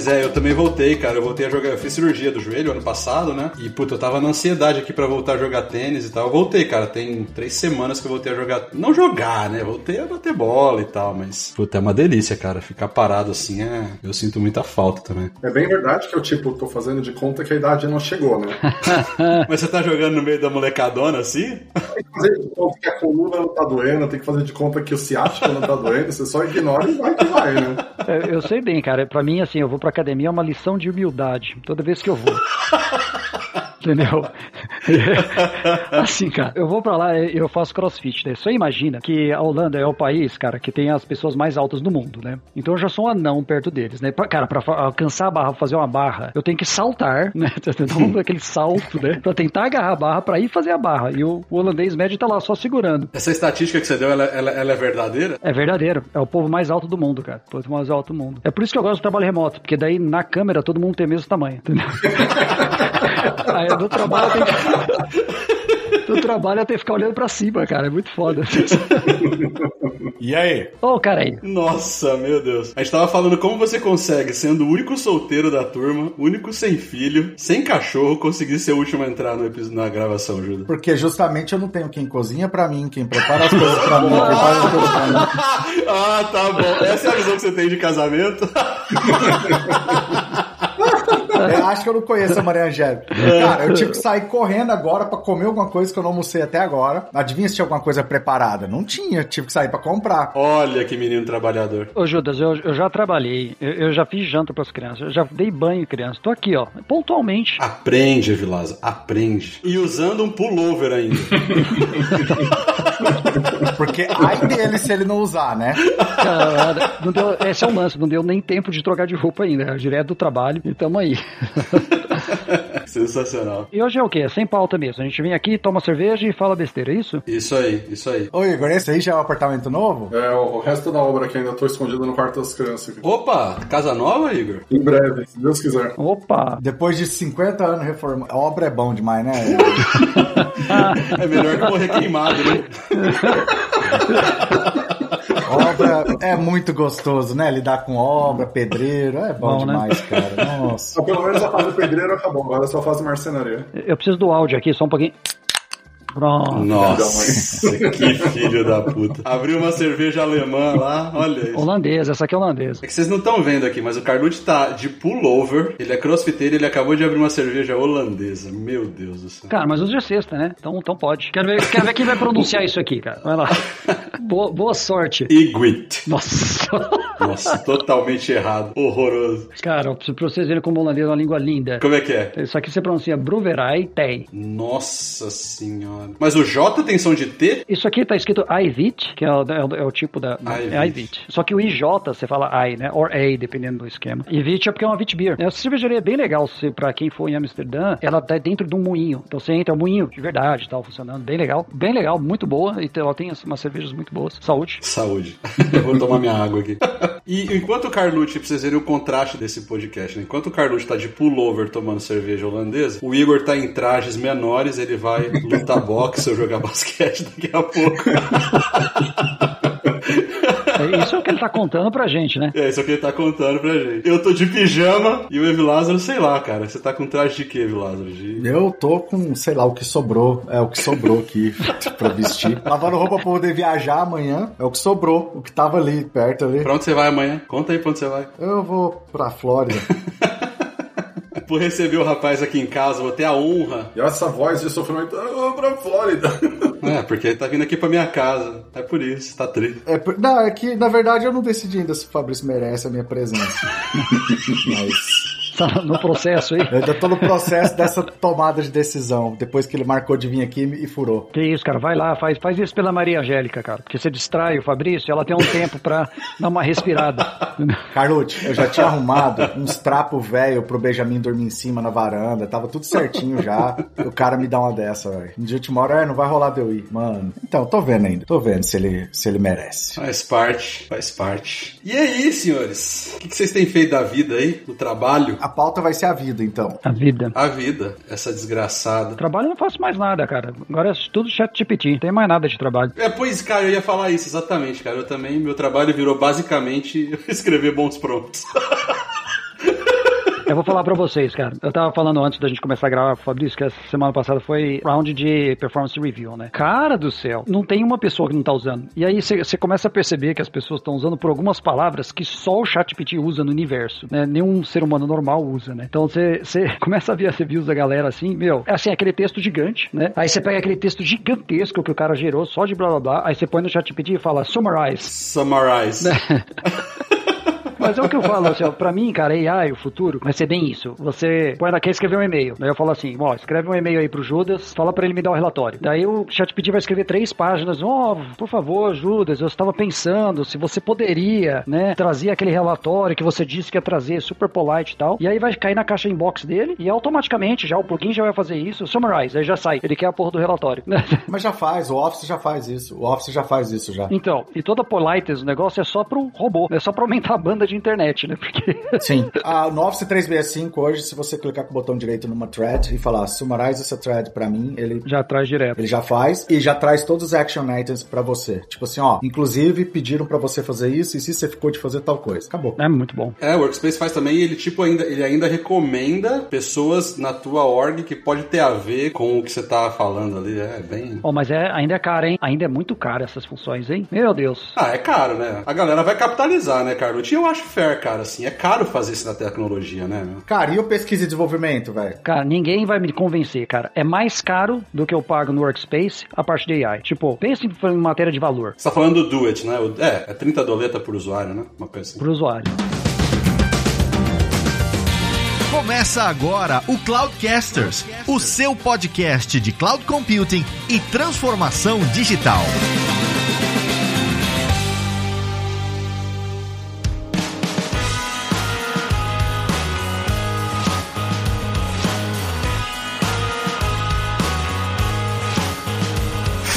Mas é, eu também voltei, cara. Eu voltei a jogar. Eu fiz cirurgia do joelho ano passado, né? E, puta, eu tava na ansiedade aqui pra voltar a jogar tênis e tal. Eu voltei, cara. Tem três semanas que eu voltei a jogar. Não jogar, né? Voltei a bater bola e tal, mas, puta, é uma delícia, cara. Ficar parado assim é. Eu sinto muita falta também. É bem verdade que eu, tipo, tô fazendo de conta que a idade não chegou, né? mas você tá jogando no meio da molecadona assim? Tem que fazer de conta que a coluna não tá doendo, tem que fazer de conta que o ciático não tá doendo. Você só ignora e vai que vai, né? Eu, eu sei bem, cara. Pra mim, assim, eu vou pra academia é uma lição de humildade. Toda vez que eu vou. Entendeu? assim, cara, eu vou pra lá e eu faço crossfit, né? Só imagina que a Holanda é o país, cara, que tem as pessoas mais altas do mundo, né? Então eu já sou um anão perto deles, né? Pra, cara, pra alcançar a barra, fazer uma barra, eu tenho que saltar, né? Dar aquele salto, né? Pra tentar agarrar a barra pra ir fazer a barra. E o, o holandês médio tá lá só segurando. Essa estatística que você deu, ela, ela, ela é verdadeira? É verdadeiro. É o povo mais alto do mundo, cara. O povo mais alto do mundo. É por isso que eu gosto do trabalho remoto, porque daí na câmera todo mundo tem o mesmo tamanho, entendeu? Aí no trabalho tem que... no trabalho até ficar olhando pra cima, cara. É muito foda. E aí? Ô, oh, cara aí. Nossa, meu Deus. A gente tava falando como você consegue, sendo o único solteiro da turma, único sem filho, sem cachorro, conseguir ser o último a entrar no episódio, na gravação, Júlio. Porque justamente eu não tenho quem cozinha pra mim, quem prepara as coisas pra mim, quem faz as coisas pra mim. ah, tá bom. Essa é a visão que você tem de casamento? Eu acho que eu não conheço a Maria Angélica. Cara, eu tive que sair correndo agora pra comer alguma coisa que eu não almocei até agora. Adivinha se tinha alguma coisa preparada? Não tinha, tive que sair pra comprar. Olha que menino trabalhador. Ô, Judas, eu, eu já trabalhei, eu, eu, já fiz janta pras crianças, eu já dei banho em crianças. Tô aqui, ó, pontualmente. Aprende, Vilaza, aprende. E usando um pullover ainda. Porque ai dele se ele não usar, né? Cara, não deu, esse é o lance, não deu nem tempo de trocar de roupa ainda. Direto do trabalho e tamo aí. Sensacional. E hoje é o quê? Sem pauta mesmo. A gente vem aqui, toma cerveja e fala besteira, é isso? Isso aí, isso aí. Ô Igor, esse aí já é um apartamento novo? É, o, o resto da obra que ainda tô escondido no quarto das crianças. Aqui. Opa, casa nova, Igor? Em breve, se Deus quiser. Opa! Depois de 50 anos reformando. A obra é bom demais, né? é melhor que morrer queimado, né? obra é muito gostoso, né? Lidar com obra, pedreiro, é bom, bom né? demais, né? cara. Nossa. Pelo menos a fase pedreiro acabou, agora só faz marcenaria. Eu preciso do áudio aqui, só um pouquinho. Pronto. Nossa, que filho da puta. Abriu uma cerveja alemã lá, olha isso. Holandesa, essa aqui é holandesa. É que vocês não estão vendo aqui, mas o Carlucci tá de pullover, ele é crossfiteiro ele acabou de abrir uma cerveja holandesa. Meu Deus do céu. Cara, mas hoje é sexta, né? Então, então pode. Quero ver, quero ver quem vai pronunciar isso aqui, cara. Vai lá. Boa, boa sorte. Iguit. Nossa. Nossa, totalmente errado. Horroroso. Cara, pra vocês verem como o holandês é uma língua linda. Como é que é? Isso aqui você pronuncia Bruverai Tei. Nossa senhora. Mas o J tem som de T? Isso aqui tá escrito Ivit, que é o, é o, é o tipo da. É Ivit. Só que o IJ você fala I, né? Or A, dependendo do esquema. Ivit é porque é uma Vit Beer. Essa cervejaria é bem legal se, pra quem for em Amsterdã. Ela tá dentro de um moinho. Então você entra, é um moinho de verdade tal, funcionando. Bem legal. Bem legal, muito boa. E ela tem umas cervejas muito boas. Saúde. Saúde. Eu vou tomar minha água aqui. E enquanto o Carlucci, pra vocês verem o contraste desse podcast, né? enquanto o Carlucci tá de pullover tomando cerveja holandesa, o Igor tá em trajes menores, ele vai lutar boxe ou jogar basquete daqui a pouco. É isso é o que ele tá contando pra gente, né? É, isso é o que ele tá contando pra gente. Eu tô de pijama e o Evi Lázaro, sei lá, cara. Você tá com traje de quê, Evi Lázaro? De... Eu tô com, sei lá, o que sobrou. É o que sobrou aqui pra vestir. Lavando roupa pra poder viajar amanhã. É o que sobrou. O que tava ali, perto ali. Pra onde você vai amanhã? Conta aí pra onde você vai. Eu vou pra Flórida. por receber o rapaz aqui em casa, vou ter a honra. E essa voz de sofrimento, eu vou pra Flórida. É, porque ele tá vindo aqui pra minha casa. É por isso, tá triste. É, não, é que na verdade eu não decidi ainda se o Fabrício merece a minha presença. Mas tá no processo aí? Eu ainda tô no processo dessa tomada de decisão, depois que ele marcou de vir aqui e furou. Que isso, cara, vai lá, faz, faz isso pela Maria Angélica, cara, porque você distrai o Fabrício, ela tem um tempo pra dar uma respirada. Carlucci, eu já tinha arrumado uns trapos velho pro Benjamin dormir em cima na varanda, tava tudo certinho já, o cara me dá uma dessa, velho. De última hora, é, não vai rolar de eu ir, mano. Então, tô vendo ainda, tô vendo se ele, se ele merece. Faz parte, faz parte. E aí, senhores? O que, que vocês têm feito da vida aí, do trabalho? A pauta vai ser a vida, então. A vida. A vida, essa desgraçada. Trabalho eu não faço mais nada, cara. Agora é tudo chat GPT, não tem mais nada de trabalho. É, pois, cara, eu ia falar isso, exatamente, cara. Eu também, meu trabalho virou basicamente escrever bons prompts. Eu vou falar pra vocês, cara. Eu tava falando antes da gente começar a gravar, Fabrício, que essa semana passada foi round de performance review, né? Cara do céu, não tem uma pessoa que não tá usando. E aí você começa a perceber que as pessoas estão usando por algumas palavras que só o ChatGPT usa no universo, né? Nenhum ser humano normal usa, né? Então você começa a ver as reviews da galera assim, meu, é assim, aquele texto gigante, né? Aí você pega aquele texto gigantesco que o cara gerou só de blá blá blá, aí você põe no ChatGPT e fala summarize. Summarize. Né? Mas é o que eu falo, assim, ó, pra mim, cara, AI, o futuro, vai ser bem isso. Você põe lá, quer escrever um e-mail. Daí eu falo assim, ó, escreve um e-mail aí pro Judas, fala pra ele me dar o um relatório. Daí o ChatGPT vai escrever três páginas, ó, oh, por favor, Judas, eu estava pensando se você poderia, né, trazer aquele relatório que você disse que ia trazer, super polite e tal. E aí vai cair na caixa inbox dele e automaticamente já o plugin já vai fazer isso, summarize, aí já sai. Ele quer a porra do relatório. Mas já faz, o Office já faz isso. O Office já faz isso já. Então, e toda politeness, o negócio é só pro robô, é só pra aumentar a banda de internet, né? Porque... Sim. Ah, no Office 365, hoje, se você clicar com o botão direito numa thread e falar summarize essa thread pra mim, ele já traz direto. Ele já faz e já traz todos os action items pra você. Tipo assim, ó, inclusive pediram pra você fazer isso e se você ficou de fazer tal coisa. Acabou. É muito bom. É, o Workspace faz também e ele tipo ainda, ele ainda recomenda pessoas na tua org que pode ter a ver com o que você tá falando ali. É bem. Oh, mas é, ainda é caro, hein? Ainda é muito caro essas funções, hein? Meu Deus. Ah, é caro, né? A galera vai capitalizar, né, Carlucci? Eu acho fair, cara, assim. É caro fazer isso na tecnologia, né? Cara, e o pesquisa e desenvolvimento, velho? Cara, ninguém vai me convencer, cara. É mais caro do que eu pago no Workspace a parte de AI. Tipo, pense em matéria de valor. Você tá falando do do it, né? É, é 30 doleta por usuário, né? Uma coisa assim. Por usuário. Começa agora o Cloudcasters, o seu podcast de cloud computing e transformação digital.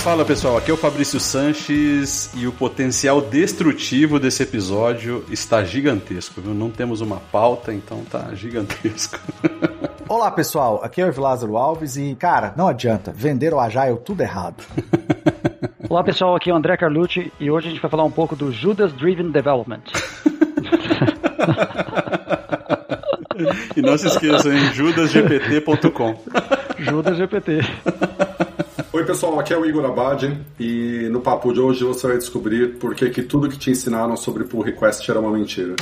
Fala pessoal, aqui é o Fabrício Sanches e o potencial destrutivo desse episódio está gigantesco, viu? Não temos uma pauta, então tá gigantesco. Olá pessoal, aqui é o Lázaro Alves e, cara, não adianta, vender o Agile tudo errado. Olá pessoal, aqui é o André Carlucci e hoje a gente vai falar um pouco do Judas Driven Development. e não se esqueçam em judasgpt.com. Judasgpt. Oi pessoal, aqui é o Igor Abad e no papo de hoje você vai descobrir por que, tudo que te ensinaram sobre pull request era uma mentira.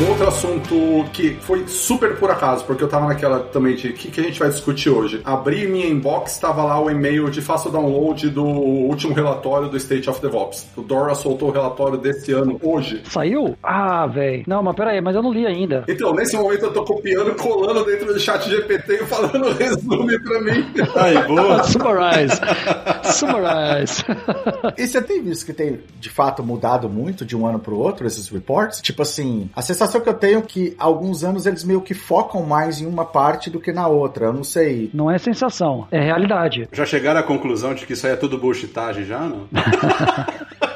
Um outro assunto que foi super por acaso, porque eu tava naquela também de o que, que a gente vai discutir hoje. Abri minha inbox, tava lá o e-mail de faça o download do último relatório do State of DevOps. O Dora soltou o relatório desse ano hoje. Saiu? Ah, velho. Não, mas peraí, mas eu não li ainda. Então, nesse momento eu tô copiando, colando dentro do chat GPT e falando resume pra mim. Aí, boa. Summarize. Summarize. e você tem visto que tem, de fato, mudado muito de um ano pro outro esses reports? Tipo assim, a sensação que eu tenho é que há alguns anos eles meio que focam mais em uma parte do que na outra. Eu não sei. Não é sensação, é realidade. Já chegaram à conclusão de que isso aí é tudo bullshitagem já, não?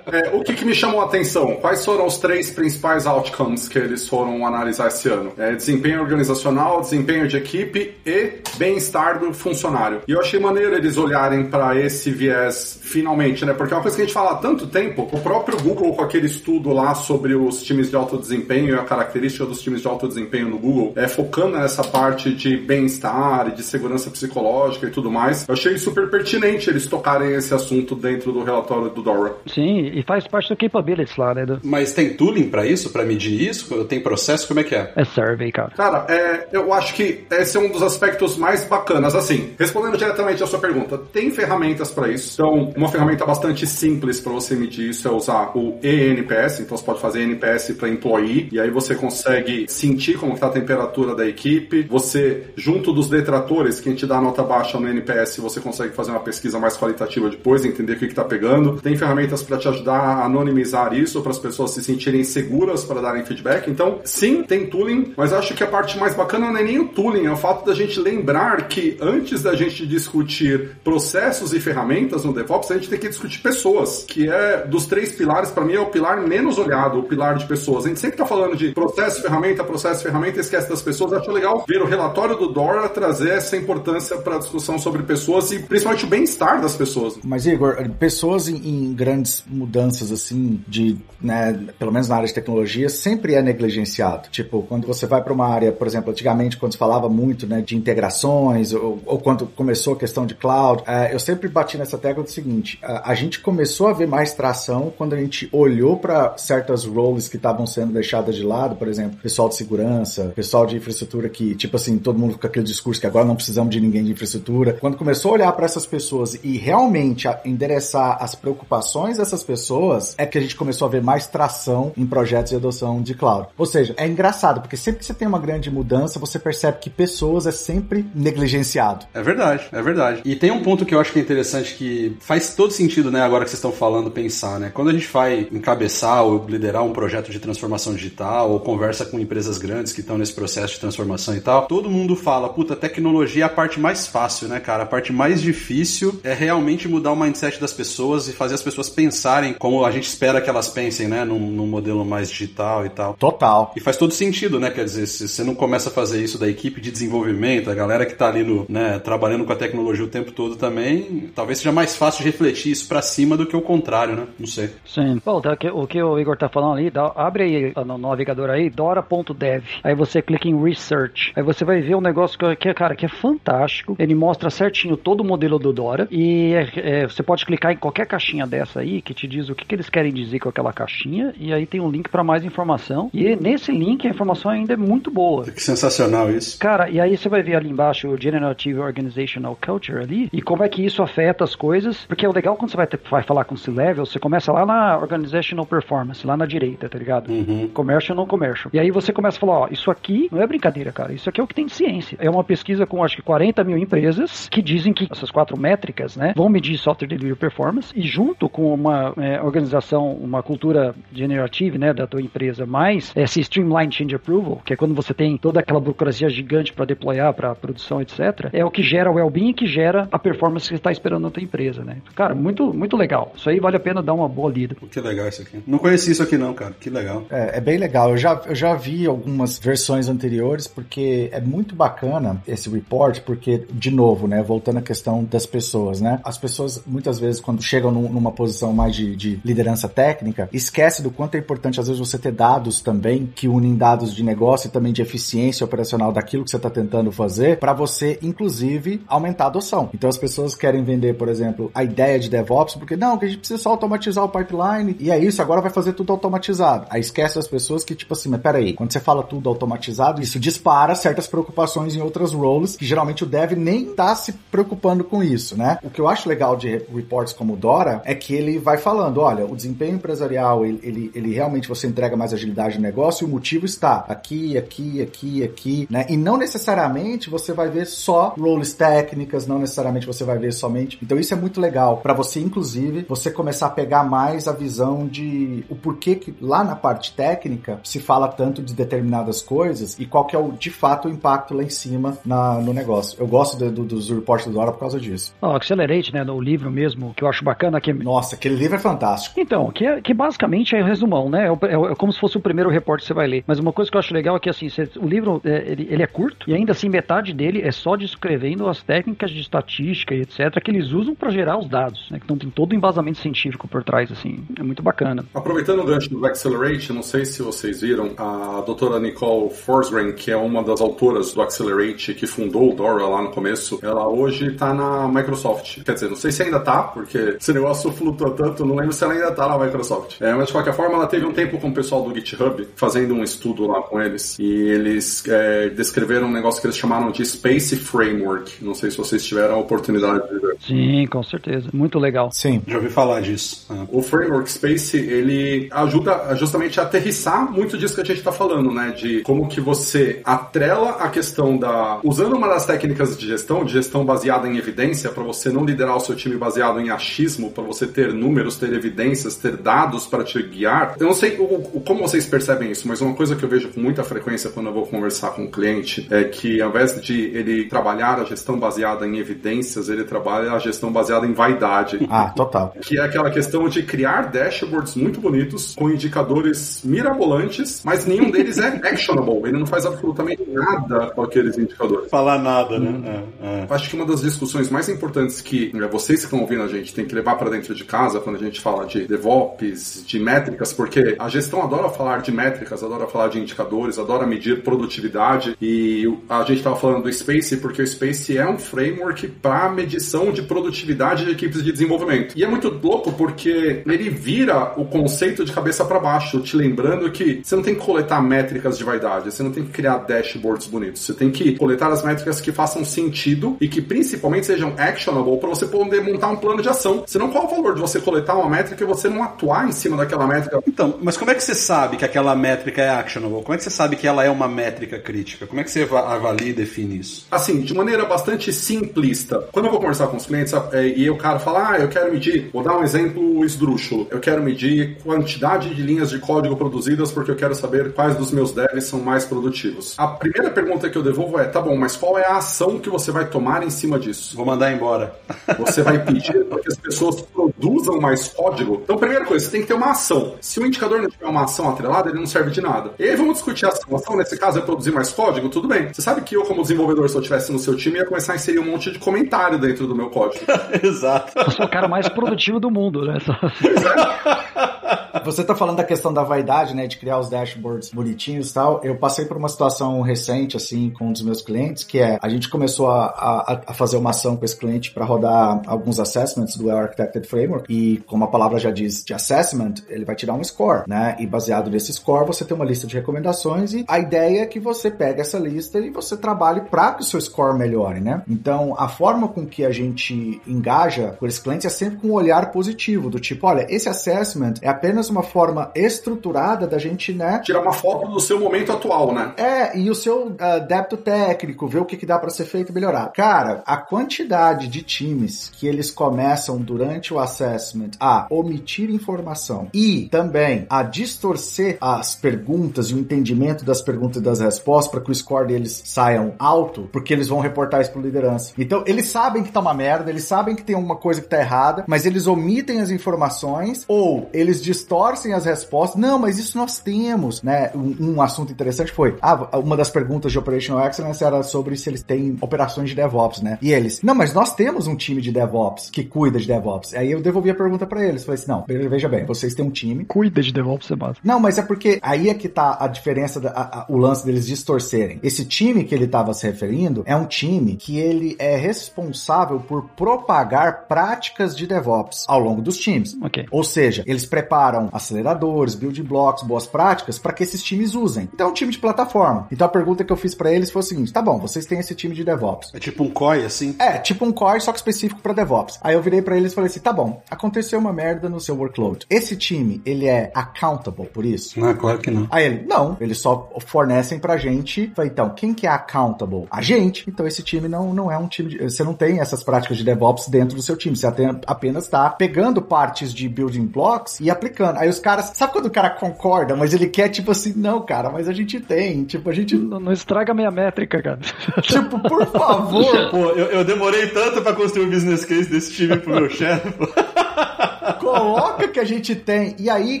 É, o que, que, me chamou a atenção? Quais foram os três principais outcomes que eles foram analisar esse ano? É, desempenho organizacional, desempenho de equipe e bem-estar do funcionário. E eu achei maneiro eles olharem para esse viés finalmente, né? Porque é uma coisa que a gente fala há tanto tempo. O próprio Google, com aquele estudo lá sobre os times de alto desempenho e a característica dos times de alto desempenho no Google, é focando nessa parte de bem-estar e de segurança psicológica e tudo mais. Eu achei super pertinente eles tocarem esse assunto dentro do relatório do Dora. Sim, e faz parte do capabilities lá, né? Do... Mas tem tooling para isso, para medir isso? Tem processo? Como é que é? É survey, cara. Cara, é, eu acho que esse é um dos aspectos mais bacanas. Assim, respondendo diretamente a sua pergunta, tem ferramentas para isso. Então, uma ferramenta bastante simples para você medir isso é usar o ENPS. Então, você pode fazer NPS para employee e aí você consegue sentir como está a temperatura da equipe. Você, junto dos detratores, quem te dá nota baixa no NPS, você consegue fazer uma pesquisa mais qualitativa depois, entender o que está pegando. Tem ferramentas para te ajudar ajudar a anonimizar isso para as pessoas se sentirem seguras para darem feedback. Então, sim, tem tooling, mas acho que a parte mais bacana não é nem o tooling, é o fato da gente lembrar que antes da gente discutir processos e ferramentas no DevOps, a gente tem que discutir pessoas, que é dos três pilares, para mim é o pilar menos olhado, o pilar de pessoas. A gente sempre está falando de processo, ferramenta, processo, ferramenta, esquece das pessoas. Acho legal ver o relatório do Dora trazer essa importância para a discussão sobre pessoas e principalmente o bem-estar das pessoas. Mas, Igor, pessoas em, grandes mudanças, assim, de, né, pelo menos na área de tecnologia, sempre é negligenciado. Tipo, quando você vai para uma área, por exemplo, antigamente, quando se falava muito, né, de integrações, ou, ou quando começou a questão de cloud, é, eu sempre bati nessa tecla do seguinte, a, a gente começou a ver mais tração quando a gente olhou para certas roles que estavam sendo deixadas de lado, por exemplo, pessoal de segurança, pessoal de infraestrutura que, tipo assim, todo mundo com aquele discurso que agora não precisamos de ninguém de infraestrutura. Quando começou a olhar para essas pessoas e realmente endereçar as preocupações dessas pessoas, é que a gente começou a ver mais tração em projetos de adoção de cloud. Ou seja, é engraçado, porque sempre que você tem uma grande mudança, você percebe que pessoas é sempre negligenciado. É verdade, é verdade. E tem um ponto que eu acho que é interessante que faz todo sentido, né, agora que vocês estão falando, pensar, né? Quando a gente vai encabeçar ou liderar um projeto de transformação digital ou conversa com empresas grandes que estão nesse processo de transformação e tal, todo mundo fala, puta, tecnologia é a parte mais fácil, né, cara? A parte mais difícil é realmente mudar o mindset das pessoas e fazer as pessoas pensarem como a gente espera que elas pensem, né, num, num modelo mais digital e tal. Total. E faz todo sentido, né? Quer dizer, se você não começa a fazer isso da equipe de desenvolvimento, a galera que tá ali no, né, trabalhando com a tecnologia o tempo todo também, talvez seja mais fácil de refletir isso para cima do que o contrário, né? Não sei. Sim. Bom, tá, o que o Igor tá falando ali, dá, abre aí no navegador aí, dora.dev. Aí você clica em Research. Aí você vai ver um negócio que, é, cara, que é fantástico. Ele mostra certinho todo o modelo do Dora. E é, é, você pode clicar em qualquer caixinha dessa aí que te diz o que, que eles querem dizer com aquela caixinha. E aí tem um link para mais informação. E nesse link a informação ainda é muito boa. Que sensacional isso. Cara, e aí você vai ver ali embaixo o Generative Organizational Culture ali. E como é que isso afeta as coisas. Porque é legal quando você vai, ter, vai falar com C-Level, você começa lá na Organizational Performance, lá na direita, tá ligado? Uhum. Commercial não commercial. E aí você começa a falar, ó, isso aqui não é brincadeira, cara. Isso aqui é o que tem ciência. É uma pesquisa com acho que 40 mil empresas que dizem que essas quatro métricas, né, vão medir software delivery performance e junto com uma é, organização, uma cultura generative, né, da tua empresa, mais esse streamline change approval, que é quando você tem toda aquela burocracia gigante para deployar para produção, etc. É o que gera o well-being e que gera a performance que você está esperando na tua empresa, né? Cara, muito muito legal. Isso aí vale a pena dar uma boa lida. Que legal isso aqui. Não conheci isso aqui não, cara. Que legal. É, é bem legal. Eu já, eu já vi algumas versões anteriores, porque é muito bacana esse report, porque, de novo, né, voltando à questão das pessoas, né? As pessoas, muitas vezes, quando chegam num, numa posição mais de, de liderança técnica, esquece do quanto é importante, às vezes, você ter dados também, que unem dados de negócio e também de eficiência operacional daquilo que você está tentando fazer, para você, inclusive, aumentar a adoção. Então, as pessoas querem vender, por exemplo, a ideia de DevOps, porque não, que a gente precisa só automatizar o pipeline, e é isso, agora vai fazer tudo automatizado. Aí esquece as pessoas que, tipo assim, mas peraí, quando você fala tudo automatizado, isso dispara certas preocupações em outras roles, que geralmente o dev nem tá se preocupando com isso, né? O que eu acho legal de reports como o Dora é que ele vai falando, olha, o desempenho empresarial, ele, ele, ele realmente você entrega mais agilidade no negócio e o motivo está aqui, aqui, aqui, aqui, né? E não necessariamente você vai ver só roles técnicas, não necessariamente você vai ver somente. Então isso é muito legal para você, inclusive, você começar a pegar mais a visão de o porquê que lá na parte técnica se fala tanto de determinadas coisas e qual que é o de fato o impacto lá em cima na, no negócio. Eu gosto do, do, dos reportes do Dora por causa disso. O Accelerate, né, no livro mesmo, que eu acho bacana que Nossa, aquele livro é fantástico. Então, que, é, que basicamente é o resumão, né? É, é, é, como se fosse o primeiro reporte que você vai ler. Mas uma coisa que eu acho legal é que assim, você, o livro é, ele, ele, é curto e ainda assim metade dele é só descrevendo as técnicas de estatística e etc que eles usam para gerar os dados, né? Então tem todo o embasamento científico por trás, assim, é muito bacana. Aproveitando o gancho do Accelerate, não sei se vocês viram, a doutora Nicole Forsgren, que é uma das autoras do Accelerate, que fundou o Dora lá no começo, ela hoje está na Microsoft. Quer dizer, não sei se ainda tá, porque esse negócio flutua tanto, não lembro se ela ainda tá na Microsoft. É, mas de qualquer forma, ela teve um tempo com o pessoal do GitHub, fazendo um estudo lá com eles, e eles é, descreveram um negócio que eles chamaram de Space Framework. Não sei se vocês tiveram a oportunidade de ver. Sim, com certeza. Muito legal. Sim. Já ouvi falar disso. Ah. O Framework Space, ele ajuda justamente a aterrissar muito disso que a gente está falando, né? De como que você atrela a questão da... Usando uma das técnicas de gestão, de gestão baseada em evidência, para você não liderar o seu time baseado em achismo, para você ter números, ter evidências, ter dados para te guiar. Eu não sei o, o, como vocês percebem isso, mas uma coisa que eu vejo com muita frequência quando eu vou conversar com um cliente é que ao invés de ele trabalhar a gestão baseada em evidências, ele trabalha a gestão baseada em vaidade. Ah, total. Que é aquela questão de criar dashboards muito bonitos, com indicadores mirabolantes, mas nenhum deles é actionable. Ele não faz absolutamente nada com aqueles indicadores. Falar nada, né? É, é. Acho que uma das discussões mais importantes que né, vocês que estão ouvindo a gente tem que levar para dentro de casa quando a gente fala de DevOps, de métricas, porque a gestão adora falar de métricas, adora falar de indicadores, adora medir produtividade e a gente estava falando do Space porque o Space é um framework para medição de produtividade de equipes de desenvolvimento. E é muito louco porque ele vira o conceito de cabeça para baixo, te lembrando que você não tem que coletar métricas de vaidade, você não tem que criar dashboards bonitos, você tem que coletar as métricas que façam sentido e que principalmente sejam actionable para você poder montar um plano de ação. Senão, qual é o valor de você coletar uma métrica e você não atuar em cima daquela métrica? Então, mas como é que você sabe que aquela métrica é actionable? Como é que você sabe que ela é uma métrica crítica? Como é que você avalia e define isso? Assim, de maneira bastante simplista. Quando eu vou conversar com os clientes é, e o cara fala, ah, eu quero medir, vou dar um exemplo esdrúxulo, eu quero medir quantidade de linhas de código produzidas porque eu quero saber quais dos meus devs são mais produtivos. A primeira pergunta que eu devolvo é, tá bom, mas qual é a ação que você vai tomar em cima disso? Vou mandar embora. Você vai pedir para que as pessoas produzam mais código? Então, primeira coisa, você tem que ter uma ação. Se o indicador não tiver uma ação atrelada, ele não serve de nada. E aí vamos discutir a ação. A ação, nesse caso, é produzir mais código? Tudo bem. Você sabe que eu, como desenvolvedor, se eu estivesse no seu time, ia começar a inserir um monte de comentário dentro do meu código. Exato. Eu sou o cara mais produtivo do mundo, né? Você tá falando da questão da vaidade, né? De criar os dashboards bonitinhos e tal. Eu passei por uma situação recente, assim, com um dos meus clientes, que é a gente começou a, a, a fazer uma ação com esse cliente para rodar alguns assessments do Architected Framework. E como a palavra já diz de assessment, ele vai tirar um score, né? E baseado nesse score, você tem uma lista de recomendações e a ideia é que você pegue essa lista e você trabalhe para que o seu score melhore, né? Então, a forma com que a gente engaja com esse cliente é sempre com um olhar positivo, do tipo, olha, esse assessment é apenas uma forma estruturada da gente, né? Tirar uma foto do seu momento atual, né? É, e o seu uh, débito técnico, ver o que, que dá para ser feito e melhorar. Cara, a quantidade de times que eles começam durante o assessment a omitir informação e também a distorcer as perguntas e o entendimento das perguntas e das respostas para que o score deles saiam alto, porque eles vão reportar isso pro liderança. Então, eles sabem que tá uma merda, eles sabem que tem uma coisa que tá errada, mas eles omitem as informações ou eles distorcem as respostas. Não, mas isso nós temos, né? Um, um assunto interessante foi, ah, uma das perguntas de Operational Excellence era sobre se eles têm operações de DevOps, né? E eles, não, mas nós temos um time de DevOps que cuida de DevOps. Aí eu devolvi a pergunta para eles, falei assim, não, veja bem, vocês têm um time. Cuida de DevOps, é massa. Não, mas é porque aí é que tá a diferença, da, a, a, o lance deles distorcerem. Esse time que ele estava se referindo é um time que ele é responsável por propagar práticas de DevOps ao longo dos times. Ok. Ou seja, eles preparam aceleradores, build blocks, boas práticas para que esses times usem. Então é um time de plataforma. Então a pergunta que eu fiz para eles foi o seguinte: tá bom, vocês têm esse time de DevOps. É tipo um COI, assim? É, tipo um COI, só que específico para DevOps. Aí eu virei para eles e falei assim: tá bom, aconteceu uma merda no seu workload. Esse time, ele é accountable por isso? Não, claro que não. Aí ele, não, eles só fornecem pra gente. Falei, então, quem que é accountable? A gente. Então esse time não, não é um time de, Você não tem essas práticas de DevOps dentro do seu time. Você apenas tá pegando partes de building blocks e aplicando. Aí os caras. Sabe quando o cara concorda, mas ele quer, tipo assim, não, cara, mas a gente tem. Tipo, a gente. Não, não estraga a minha métrica, cara. tipo, por favor. Pô, eu, eu demorei tanto pra construir um business case desse time pro meu chefe. Coloca que a gente tem. E aí,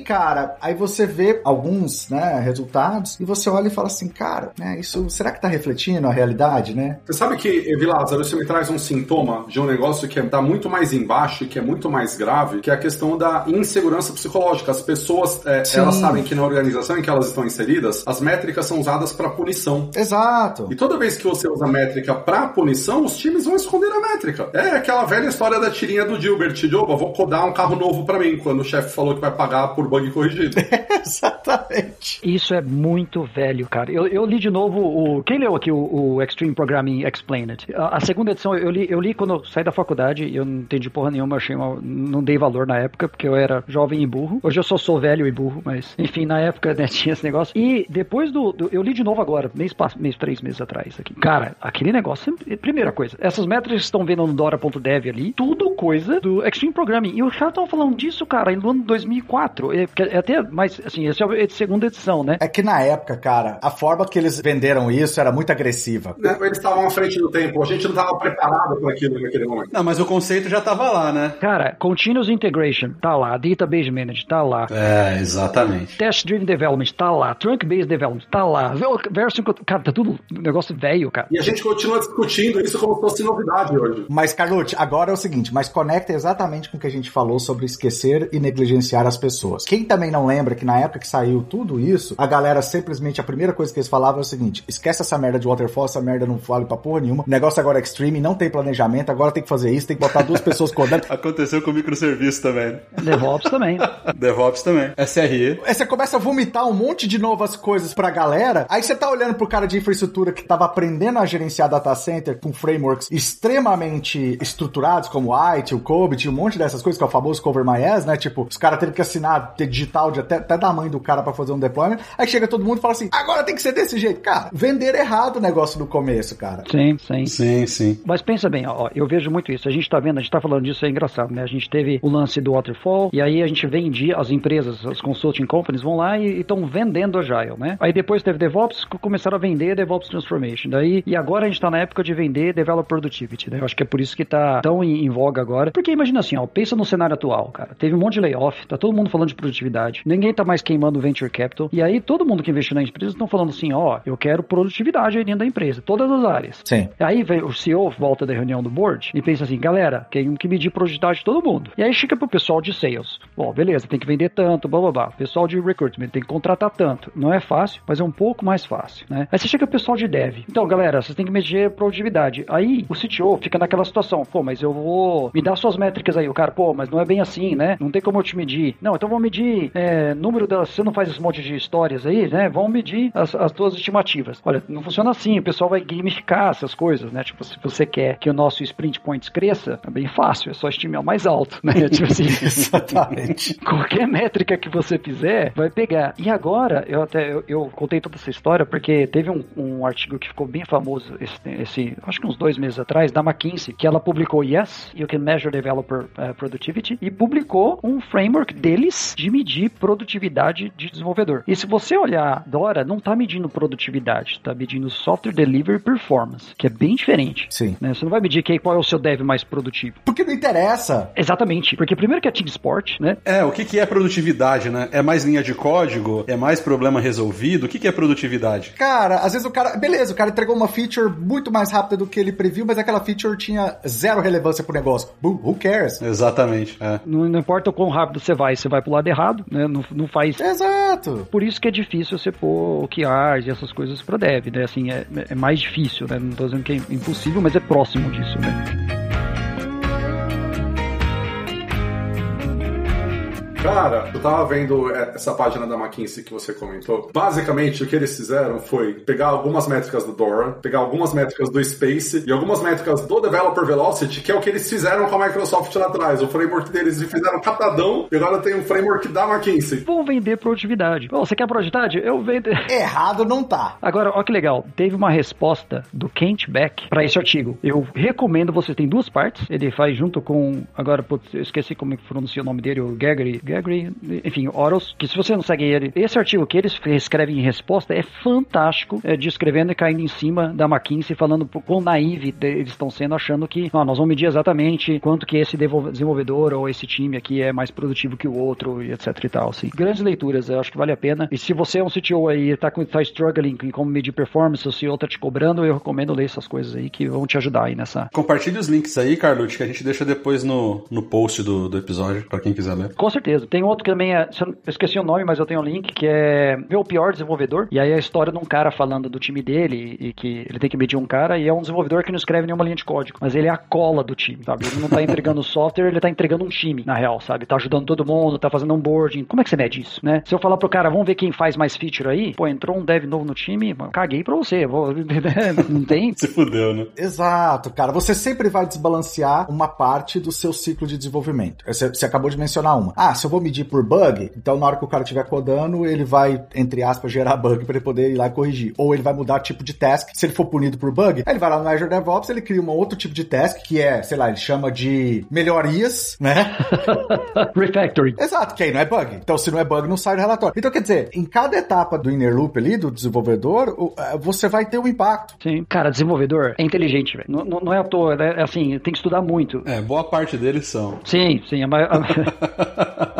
cara, aí você vê alguns, né, resultados e você olha e fala assim, cara, né, isso será que tá refletindo a realidade, né? Você sabe que, Vilázaro, você me traz um sintoma de um negócio que tá muito mais embaixo e que é muito mais grave, que é a questão da insegurança psicológica. As pessoas, é, elas sabem que na organização em que elas estão inseridas, as métricas são usadas para punição. Exato. E toda vez que você usa métrica para punição, os times vão esconder a métrica. É aquela velha história da tirinha do Gilbert, de, opa, vou codar um carro novo para mim, quando o chefe falou que vai pagar por bug corrigido. Exatamente. Isso é muito velho, cara. Eu, eu li de novo o. Quem leu aqui o, o Extreme Programming Explained? A, a, segunda edição eu li, eu li quando eu saí da faculdade e eu não entendi porra nenhuma, achei uma, não dei valor na época, porque eu era jovem e burro. Hoje eu só sou velho e burro, mas enfim, na época né, tinha esse negócio. E depois do, do. eu li de novo agora, mês, mês, três meses atrás aqui. Cara, aquele negócio. Primeira coisa, essas métricas que estão vendo no Dora.dev ali, tudo coisa do Extreme Programming. E o cara tava falando disso, cara, no ano 2004. É, é até, mas, assim, essa é a segunda edição, né? É que na época, cara, a forma que eles venderam isso era muito agressiva. Eles estavam à frente do tempo, a gente não estava preparado para aquilo naquele momento. Não, mas o conceito já tava lá, né? Cara, Continuous Integration, tá lá. Database Management, tá lá. É, exatamente. Test Driven Development, tá lá. Trunk Based Development, tá lá. Version, cara, tá tudo negócio velho, cara. E a gente continua discutindo isso como se fosse novidade hoje. Mas, Carlucci, agora é o seguinte, mas conecta exatamente com o que a gente falou sobre esquecer e negligenciar as pessoas. Quem também não lembra que na época que saiu tudo isso, a galera simplesmente, a primeira coisa que eles falavam é o seguinte, esquece essa merda de waterfall, essa merda não vale pra porra nenhuma, o negócio agora é extreme, não tem planejamento, agora tem que fazer isso, tem que botar duas pessoas codando. Aconteceu com o microserviço também. DevOps também. DevOps também. SRE. Aí você começa a vomitar um monte de novas coisas pra galera, aí você tá olhando pro cara de infraestrutura que tava aprendendo a gerenciar data center com frameworks extremamente estruturados, como o IT, o COBIT, um monte dessas coisas, que é o famoso Cover Ass, né? Tipo, os caras teve que assinar, ter digital de até, até da mãe do cara pra fazer um deployment, aí chega todo mundo e fala assim, agora tem que ser desse jeito. Cara, vender errado o negócio no começo, cara. Sim, sim. Sim, sim. Mas pensa bem, ó, eu vejo muito isso. A gente tá vendo, a gente tá falando disso, é engraçado, né? A gente teve o lance do Waterfall, e aí a gente vendia, as empresas, as consulting companies vão lá e estão vendendo Agile, né? Aí depois teve DevOps, co- começaram a vender DevOps Transformation. Daí, e agora a gente tá na época de vender Developer Productivity, né? Eu acho que é por isso que tá tão em, em voga agora. Porque imagina assim, ó, pensa no cenário atual, cara. Teve um monte de layoff, tá todo mundo falando de produtividade, ninguém tá mais queimando venture capital, e aí todo mundo que investiu na empresa estão falando assim, ó, eu quero produtividade aí dentro da empresa, todas as áreas. Sim. Aí vem o CEO volta da reunião do board e pensa assim, galera, tem que medir produtividade de todo mundo. E aí chega pro pessoal de sales. Bom, beleza, tem que vender tanto, blá blá blá. Pessoal de recruitment tem que contratar tanto. Não é fácil, mas é um pouco mais fácil, né? Aí você chega pro pessoal de dev. Então, galera, vocês têm que medir produtividade. Aí o CTO fica naquela situação, pô, mas eu vou me dar suas métricas aí. O cara, pô, mas não é bem assim, né? Não tem como eu te medir. Não, então vamos medir é, número das. Você não faz esse monte de histórias aí, né? Vamos medir as, as tuas estimativas. Olha, não funciona assim. O pessoal vai gamificar essas coisas, né? Tipo, se você quer que o nosso sprint points cresça, é bem fácil, é só estimar o mais alto, né? tipo assim. Exatamente. Qualquer métrica que você fizer, vai pegar. E agora, eu até eu, eu contei toda essa história porque teve um, um artigo que ficou bem famoso esse, esse, acho que uns dois meses atrás, da McKinsey, que ela publicou Yes, You Can Measure Developer eh, Productivity, e publicou um framework deles de medir produtividade de desenvolvedor. E se você olhar Dora, não está medindo produtividade, está medindo software delivery performance, que é bem diferente. Sim. né? Você não vai medir que, qual é o seu dev mais produtivo. Porque não interessa. Exatamente, porque primeiro que é team sport, né? É, o que, que é produtividade, né? É mais linha de código? É mais problema resolvido? O que, que é produtividade? Cara, às vezes o cara. Beleza, o cara entregou uma feature muito mais rápida do que ele previu, mas aquela feature tinha zero relevância pro negócio. Boom, who cares? Exatamente. É. Não, não importa o quão rápido você vai, você vai pro lado errado, né? Não, não faz. Exato. Por isso que é difícil você pôr OKRs e essas coisas pra dev, né? Assim, é, é mais difícil, né? Não tô dizendo que é impossível, mas é próximo disso, né? Cara, eu tava vendo é, essa página da McKinsey que você comentou. Basicamente, o que eles fizeram foi pegar algumas métricas do Dora, pegar algumas métricas do Space e algumas métricas do Developer Velocity, que é o que eles fizeram com a Microsoft lá atrás. O framework deles, eles fizeram catadão e agora tem um framework da McKinsey. Vou vender produtividade. Bom, você quer produtividade? Eu vendo. Errado não tá. Agora, olha que legal. Teve uma resposta do Kent Beck para esse artigo. Eu recomendo você. Tem duas partes. Ele faz junto com. Agora, putz, eu esqueci como que pronuncia o nome dele, o Gregory. Gregory, enfim, Oros. Que se você não segue ele, esse artigo que eles escrevem em resposta é fantástico, é, descrevendo e caindo em cima da McKinsey, falando quão naive eles estão sendo, achando que "Ah, nós vamos medir exatamente quanto que esse desenvolvedor ou esse time aqui é mais produtivo que o outro, e etc e tal. Assim. Grandes leituras, eu acho que vale a pena. E se você é um CTO aí e tá, tá struggling em como medir performance, o CEO tá te cobrando, eu recomendo ler essas coisas aí que vão te ajudar aí nessa. Compartilhe os links aí, Carlucci, que a gente deixa depois no, no post do, do episódio, pra quem quiser ler. Com certeza. Tem outro que também é. Eu esqueci o nome, mas eu tenho o link, que é Meu Pior Desenvolvedor. E aí é a história de um cara falando do time dele e que ele tem que medir um cara e é um desenvolvedor que não escreve nenhuma linha de código. Mas ele é a cola do time, sabe? Ele não tá entregando software, ele tá entregando um time, na real, sabe? Tá ajudando todo mundo, tá fazendo onboarding. Como é que você mede isso, né? Se eu falar pro cara, vamos ver quem faz mais feature aí, pô, entrou um dev novo no time, mano, caguei pra você. Vou... não tem? Se fudeu, né? Exato, cara. Você sempre vai desbalancear uma parte do seu ciclo de desenvolvimento. Você, você acabou de mencionar uma. Ah, se eu vou medir por bug, então na hora que o cara estiver codando, ele vai, entre aspas, gerar bug para ele poder ir lá e corrigir. Ou ele vai mudar tipo de task. Se ele for punido por bug, aí ele vai lá no Azure DevOps, ele cria um outro tipo de task, que é, sei lá, ele chama de melhorias, né? Refactoring. Exato, que aí não é bug. Então, se não é bug, não sai do relatório. Então, quer dizer, em cada etapa do inner loop ali, do desenvolvedor, eh, você vai ter um impacto. Sim. Cara, desenvolvedor é inteligente, velho. Não, não- não é à toa, né? É assim, tem que estudar muito. É, boa parte deles são. Sim, sim. A ma-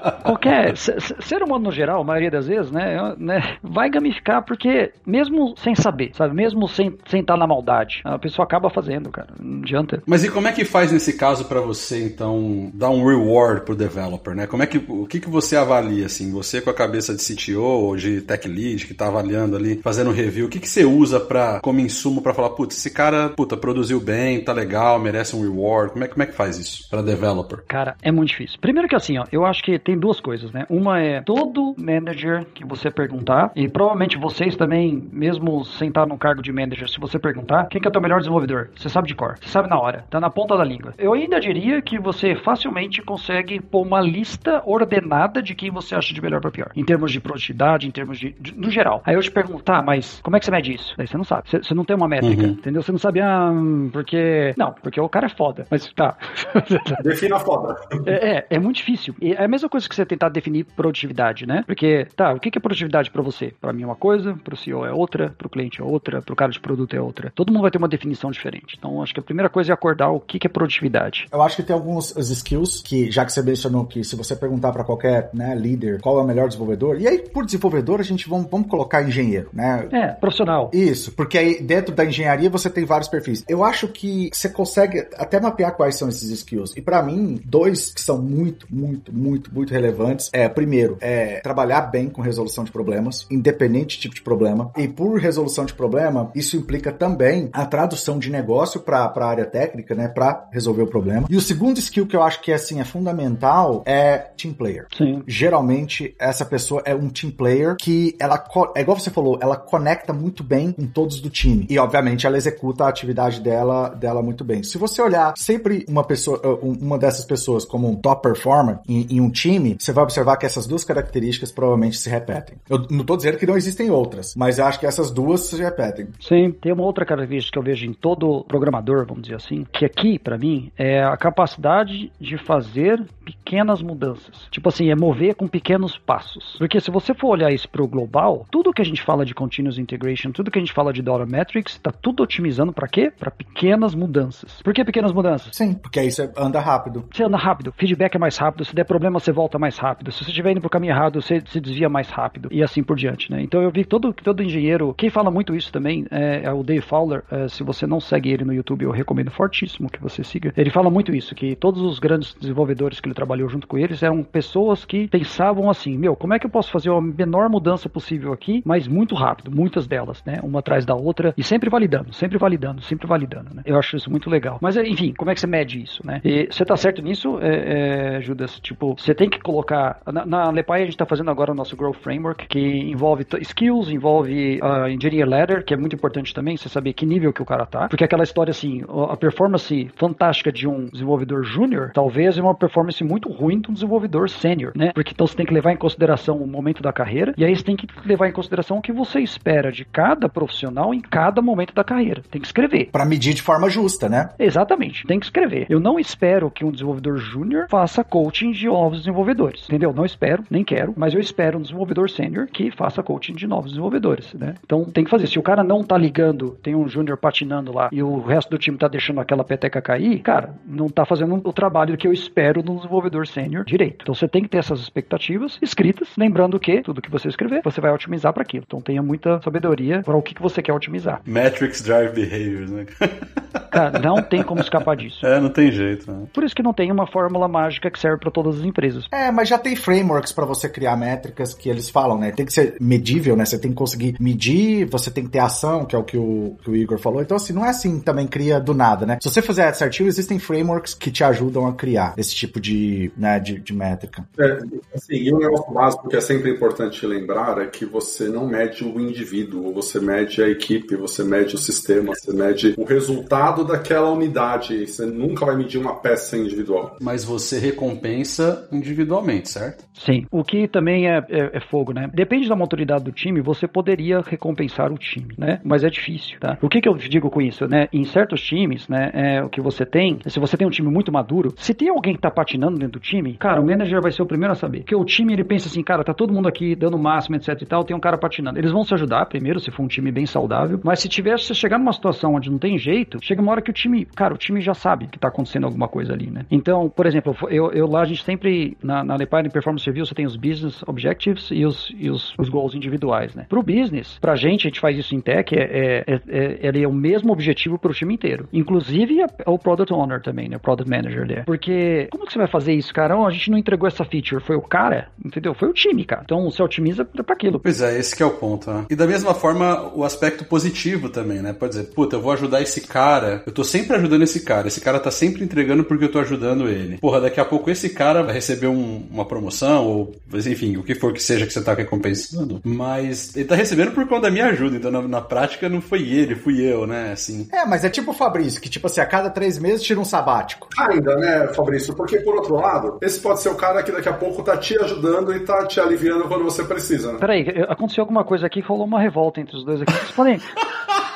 Qualquer se- se- ser humano no geral, a maioria das vezes, né, né, vai gamificar porque mesmo sem saber, sabe, mesmo sem sem estar na maldade, a pessoa acaba fazendo, cara. Não adianta. Mas e como é que faz nesse caso pra você, então, dar um reward pro developer, né? Como é que, o que que você avalia, assim? Você com a cabeça de CTO ou de tech lead que tá avaliando ali, fazendo review, o que que você usa pra, como insumo pra falar, putz, esse cara, puta, produziu bem, tá legal, merece um reward. Como é, como é que faz isso pra developer? Cara, é muito difícil. Primeiro que assim, ó, eu acho que tem duas coisas, né? Uma é todo manager que você perguntar, e provavelmente vocês também, mesmo sem estar no cargo de manager, se você perguntar, quem que é o teu melhor desenvolvedor? Você sabe de cor, você sabe na hora, tá na ponta da língua. Eu ainda diria que você facilmente consegue pôr uma lista ordenada de quem você acha de melhor pra pior, em termos de produtividade, em termos de, de- no geral. Aí eu te pergunto, tá, mas como é que você mede isso? Daí você não sabe, você, você não tem uma métrica, Uhum. entendeu? Você não sabe, ah, hum, porque... Não, porque o cara é foda, mas tá... Defina foda. É, é, é muito difícil. E é a mesma coisa que você tentar definir produtividade, né? Porque, tá, o que é produtividade pra você? Pra mim é uma coisa, pro CEO é outra, pro cliente é outra, pro cara de produto é outra. Todo mundo vai ter uma definição diferente. Então, acho que a primeira coisa é acordar o que é produtividade. Eu acho que tem alguns skills que, já que você mencionou que se você perguntar para qualquer né, líder qual é o melhor desenvolvedor, e aí por desenvolvedor a gente vamos, vamos colocar engenheiro, né? É, profissional. Isso, porque aí dentro da engenharia você tem vários perfis. Eu acho que você consegue até mapear quais são esses skills. E pra mim, dois que são muito, muito, muito, muito relevantes é, primeiro, é trabalhar bem com resolução de problemas, independente tipo de problema. E por resolução de problema, isso implica também a tradução de negócio para a área técnica, né, para resolver o problema. E o segundo skill que eu acho que assim é fundamental é team player Sim. geralmente essa pessoa é um team player que ela é igual você falou, ela conecta muito bem com todos do time e obviamente ela executa a atividade dela dela muito bem. Se você olhar sempre uma pessoa, um- uma dessas pessoas como um top performer em, em um time, você vai observar que essas duas características provavelmente se repetem. Eu não tô dizendo que não existem outras, mas eu acho que essas duas se repetem. Sim, tem uma outra característica que eu vejo em todo programador, vamos dizer assim, que aqui, pra mim, é a capacidade de fazer pequenas mudanças. Tipo assim, é mover com pequenos passos. Porque se você for olhar isso pro global, tudo que a gente fala de continuous integration, tudo que a gente fala de dollar metrics, tá tudo otimizando pra quê? Pra pequenas mudanças. Por que pequenas mudanças? Sim, porque aí você anda rápido. Você anda rápido, feedback é mais rápido, se der problema você volta mais rápido, se você estiver indo pro caminho errado você se desvia mais rápido e assim por diante, né? Então eu vi todo, todo engenheiro, quem fala muito isso também é, é o Dave Fowler, é, se você não segue ele no YouTube eu recomendo fortíssimo que você siga. Ele fala muito isso, que todos os grandes desenvolvedores que ele trabalhou junto com eles eram pessoas que pensavam assim, meu, como é que eu posso fazer a menor mudança possível aqui, mas muito rápido, muitas delas, né? Uma atrás da outra e sempre validando, sempre validando, sempre validando, né? Eu acho isso muito legal. Mas enfim, como é que você mede isso, né? E você tá certo nisso, é, é, Judas? Tipo, você tem que colocar. Na, na Lepai a gente tá fazendo agora o nosso Growth Framework, que envolve skills, envolve a Engineer Ladder, que é muito importante também, você saber que nível que o cara tá. Porque aquela história assim, a performance fantástica de um desenvolvedor júnior, talvez é uma performance muito ruim de um desenvolvedor sênior, né? Porque então você tem que levar em consideração o momento da carreira, e aí você tem que levar em consideração o que você espera de cada profissional em cada momento da carreira. Tem que escrever. Pra medir de forma justa, né? Exatamente, tem que escrever. Eu não espero que um desenvolvedor júnior faça coaching de novos desenvolvedores, entendeu? Não espero, nem quero, mas eu espero um desenvolvedor sênior que faça coaching de novos desenvolvedores, né? Então tem que fazer. Se o cara não tá ligando, tem um júnior patinando lá e o resto do time tá deixando aquela peteca cair, cara, não tá fazendo o trabalho que eu espero de um desenvolvedor sênior direito. Então você tem que ter essas expectativas escritas, lembrando que tudo que você escrever, você vai otimizar para aquilo. Então tenha muita sabedoria para o que, que você quer otimizar. Metrics drive behaviors, né? Cara, não tem como escapar disso. é, não tem jeito, né? Por isso que não tem uma fórmula mágica que serve para todas as empresas. É, mas já tem frameworks pra você criar métricas que eles falam, né? Tem que ser medível, né? Você tem que conseguir medir, você tem que ter ação, que é o que o, que o Igor falou. Então, assim, não é assim também cria do nada, né? Se você fizer certinho, existem frameworks que te ajudam a criar esse tipo de, né, de, de métrica. É, assim, e um negócio básico que é sempre importante lembrar é que você não mede o indivíduo, você mede a equipe, você mede o sistema, você mede o resultado daquela unidade. Você nunca vai medir uma peça individual. Mas você recompensa individualmente, certo? Sim. O que também é, é, é fogo, né? Depende da maturidade do time, você poderia recompensar o time, né? Mas é difícil, tá? O que, que eu digo com isso, né? Em certos times, né? É, o que você tem, se você tem um time muito maduro, se tem alguém que tá patinando dentro do time, cara, o manager vai ser o primeiro a saber. Porque o time, ele pensa assim, cara, tá todo mundo aqui dando o máximo, etc e tal, tem um cara patinando. Eles vão se ajudar primeiro, se for um time bem saudável, mas se tiver, se chegar numa situação onde não tem jeito, chega uma hora que o time, cara, o time já sabe que tá acontecendo alguma coisa ali, né? Então, por exemplo, eu, eu lá, a gente sempre, na, na Lepine Performance Review, você tem os business objectives e os, e os, os goals individuais, né? Pro business, pra gente, a gente faz isso em tech, é, é, é, é ele é o mesmo objetivo pro time inteiro. Inclusive, é o Product Owner também, né? O Product Manager ali. Porque, como que você vai fazer isso, cara? Oh, a gente não entregou essa feature, foi o cara, entendeu? Foi o time, cara. Então, você otimiza pra aquilo. Pois é, esse é o ponto, né? E da mesma forma, o aspecto positivo também, né? Pode dizer, puta, eu vou ajudar esse cara, eu tô sempre ajudando esse cara, esse cara tá sempre entregando porque eu tô ajudando ele. Porra, daqui a pouco esse cara vai receber um, uma promoção, ou enfim, o que for que seja que você tá recompensando, mas ele tá recebendo por conta da minha ajuda, então na, na prática não foi ele, fui eu, né? Assim. É, mas é tipo o Fabrício, que tipo assim, a cada três meses tira um sabático. Ainda, né, Fabrício? Porque por outro lado, esse pode ser o cara que daqui a pouco tá te ajudando e tá te aliviando quando você precisa, né? Peraí, aconteceu alguma coisa aqui que rolou uma revolta entre os dois aqui. Vocês podem.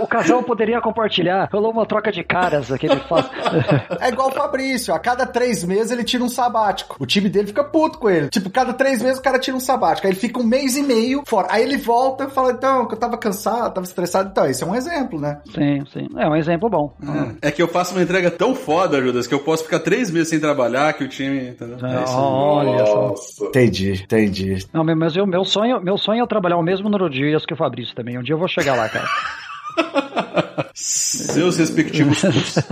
O, o, casal poderia compartilhar. Rolou uma troca de caras aqui ele faz. É igual o Fabrício. A cada três meses ele tira um sabático. O time dele fica puto com ele. Tipo, cada três meses o cara tira um sabático. Aí ele fica um mês e meio fora. Aí ele volta e fala: então, que eu tava cansado, tava estressado. Então, esse é um exemplo, né? Sim, sim. É um exemplo bom. É, é que eu faço uma entrega tão foda, Judas, que eu posso ficar três meses sem trabalhar que o time. Entendeu? É, olha só. Entendi, entendi. Não, mas eu, meu, sonho, meu sonho é trabalhar o mesmo número de dias que o Fabrício também. Um dia eu vou chegar lá, cara. Seus respectivos cursos.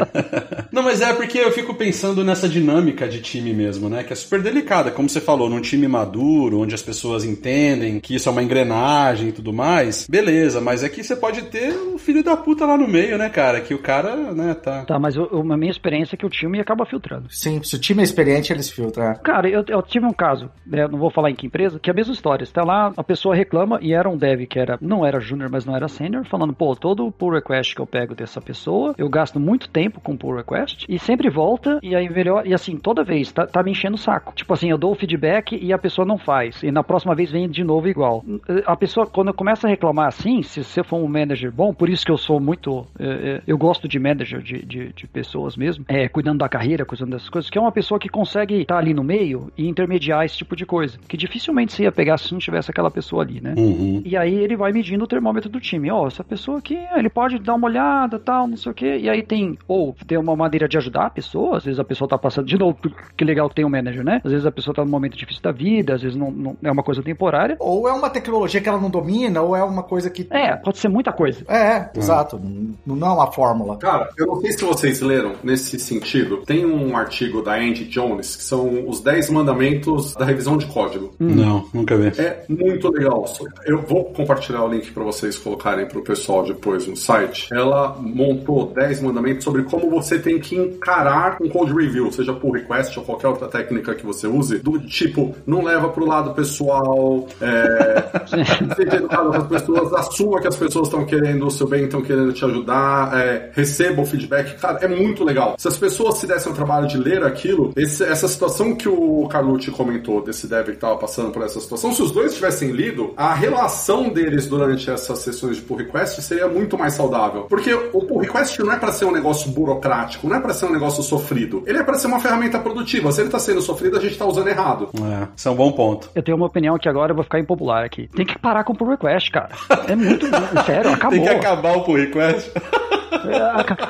Não, mas é porque eu fico pensando nessa dinâmica de time mesmo, né? Que é super delicada. Como você falou, num time maduro, onde as pessoas entendem que isso é uma engrenagem e tudo mais, beleza, mas é que você pode ter o um filho da puta lá no meio, né, cara? Que o cara, né, tá. Tá, mas a minha experiência é que o time acaba filtrando. Sim, se o time é experiente, eles filtram. É. Cara, eu, eu tive um caso, né, não vou falar em que empresa, que é a mesma história. Você tá lá, a pessoa reclama e era um dev que era, não era júnior, mas não era sênior, falando, pô, todo o pull request que eu pego dessa pessoa, eu gasto muito tempo com pull request e sempre volta e aí melhor, e assim, toda vez tá, tá me enchendo o saco. Tipo assim, eu dou o feedback e a pessoa não faz. E na próxima vez vem de novo igual. A pessoa, quando eu começo a reclamar assim, se você for um manager bom, por isso que eu sou muito. É, eu gosto de manager de, de, de, pessoas mesmo, é, cuidando da carreira, cuidando dessas coisas, que é uma pessoa que consegue estar tá ali no meio e intermediar esse tipo de coisa. Que dificilmente você ia pegar se não tivesse aquela pessoa ali, né? Uhum. E aí ele vai medindo o termômetro do time. Ó, oh, essa pessoa aqui, ele pode dar uma olhada, tal, não sei o quê. E aí tem, ou tem uma maneira de ajudar a pessoa, às vezes a pessoa tá passando, de novo, que legal que tem um manager, né? Às vezes a pessoa tá num momento difícil da vida, às vezes não, não é uma coisa temporária. Ou é uma tecnologia que ela não domina, ou é uma coisa que. É, pode ser muita coisa. É, hum. exato. Não, não é uma fórmula. Cara, eu não sei se vocês leram nesse sentido. Tem um artigo da Andy Jones que são os 10 mandamentos da revisão de código. Hum. Não, nunca vi. É muito legal. Eu vou compartilhar o link para vocês colocarem pro pessoal depois no site. Ela montou 10 mandamentos sobre como você tem que encarar um code review, seja pull request ou qualquer outra técnica que você use, do tipo, não leva pro lado pessoal, é, seja educado com as pessoas, assuma que as pessoas estão querendo o seu bem, estão querendo te ajudar, é, receba o feedback. Cara, é muito legal. Se as pessoas se dessem o trabalho de ler aquilo, esse, essa situação que o Carlucci comentou, desse dev que estava passando por essa situação, se os dois tivessem lido, a relação deles durante essas sessões de pull request seria muito mais saudável. Porque o pull request não é para ser um negócio burocrático, não é para ser um negócio sofrido. Ele é para ser uma ferramenta produtiva. Se ele tá sendo sofrido, a gente tá usando errado. É, isso é um bom ponto. Eu tenho uma opinião que agora eu vou ficar impopular aqui. Tem que parar com o pull request, cara. É muito. sério, acabou. Tem que acabar o pull request.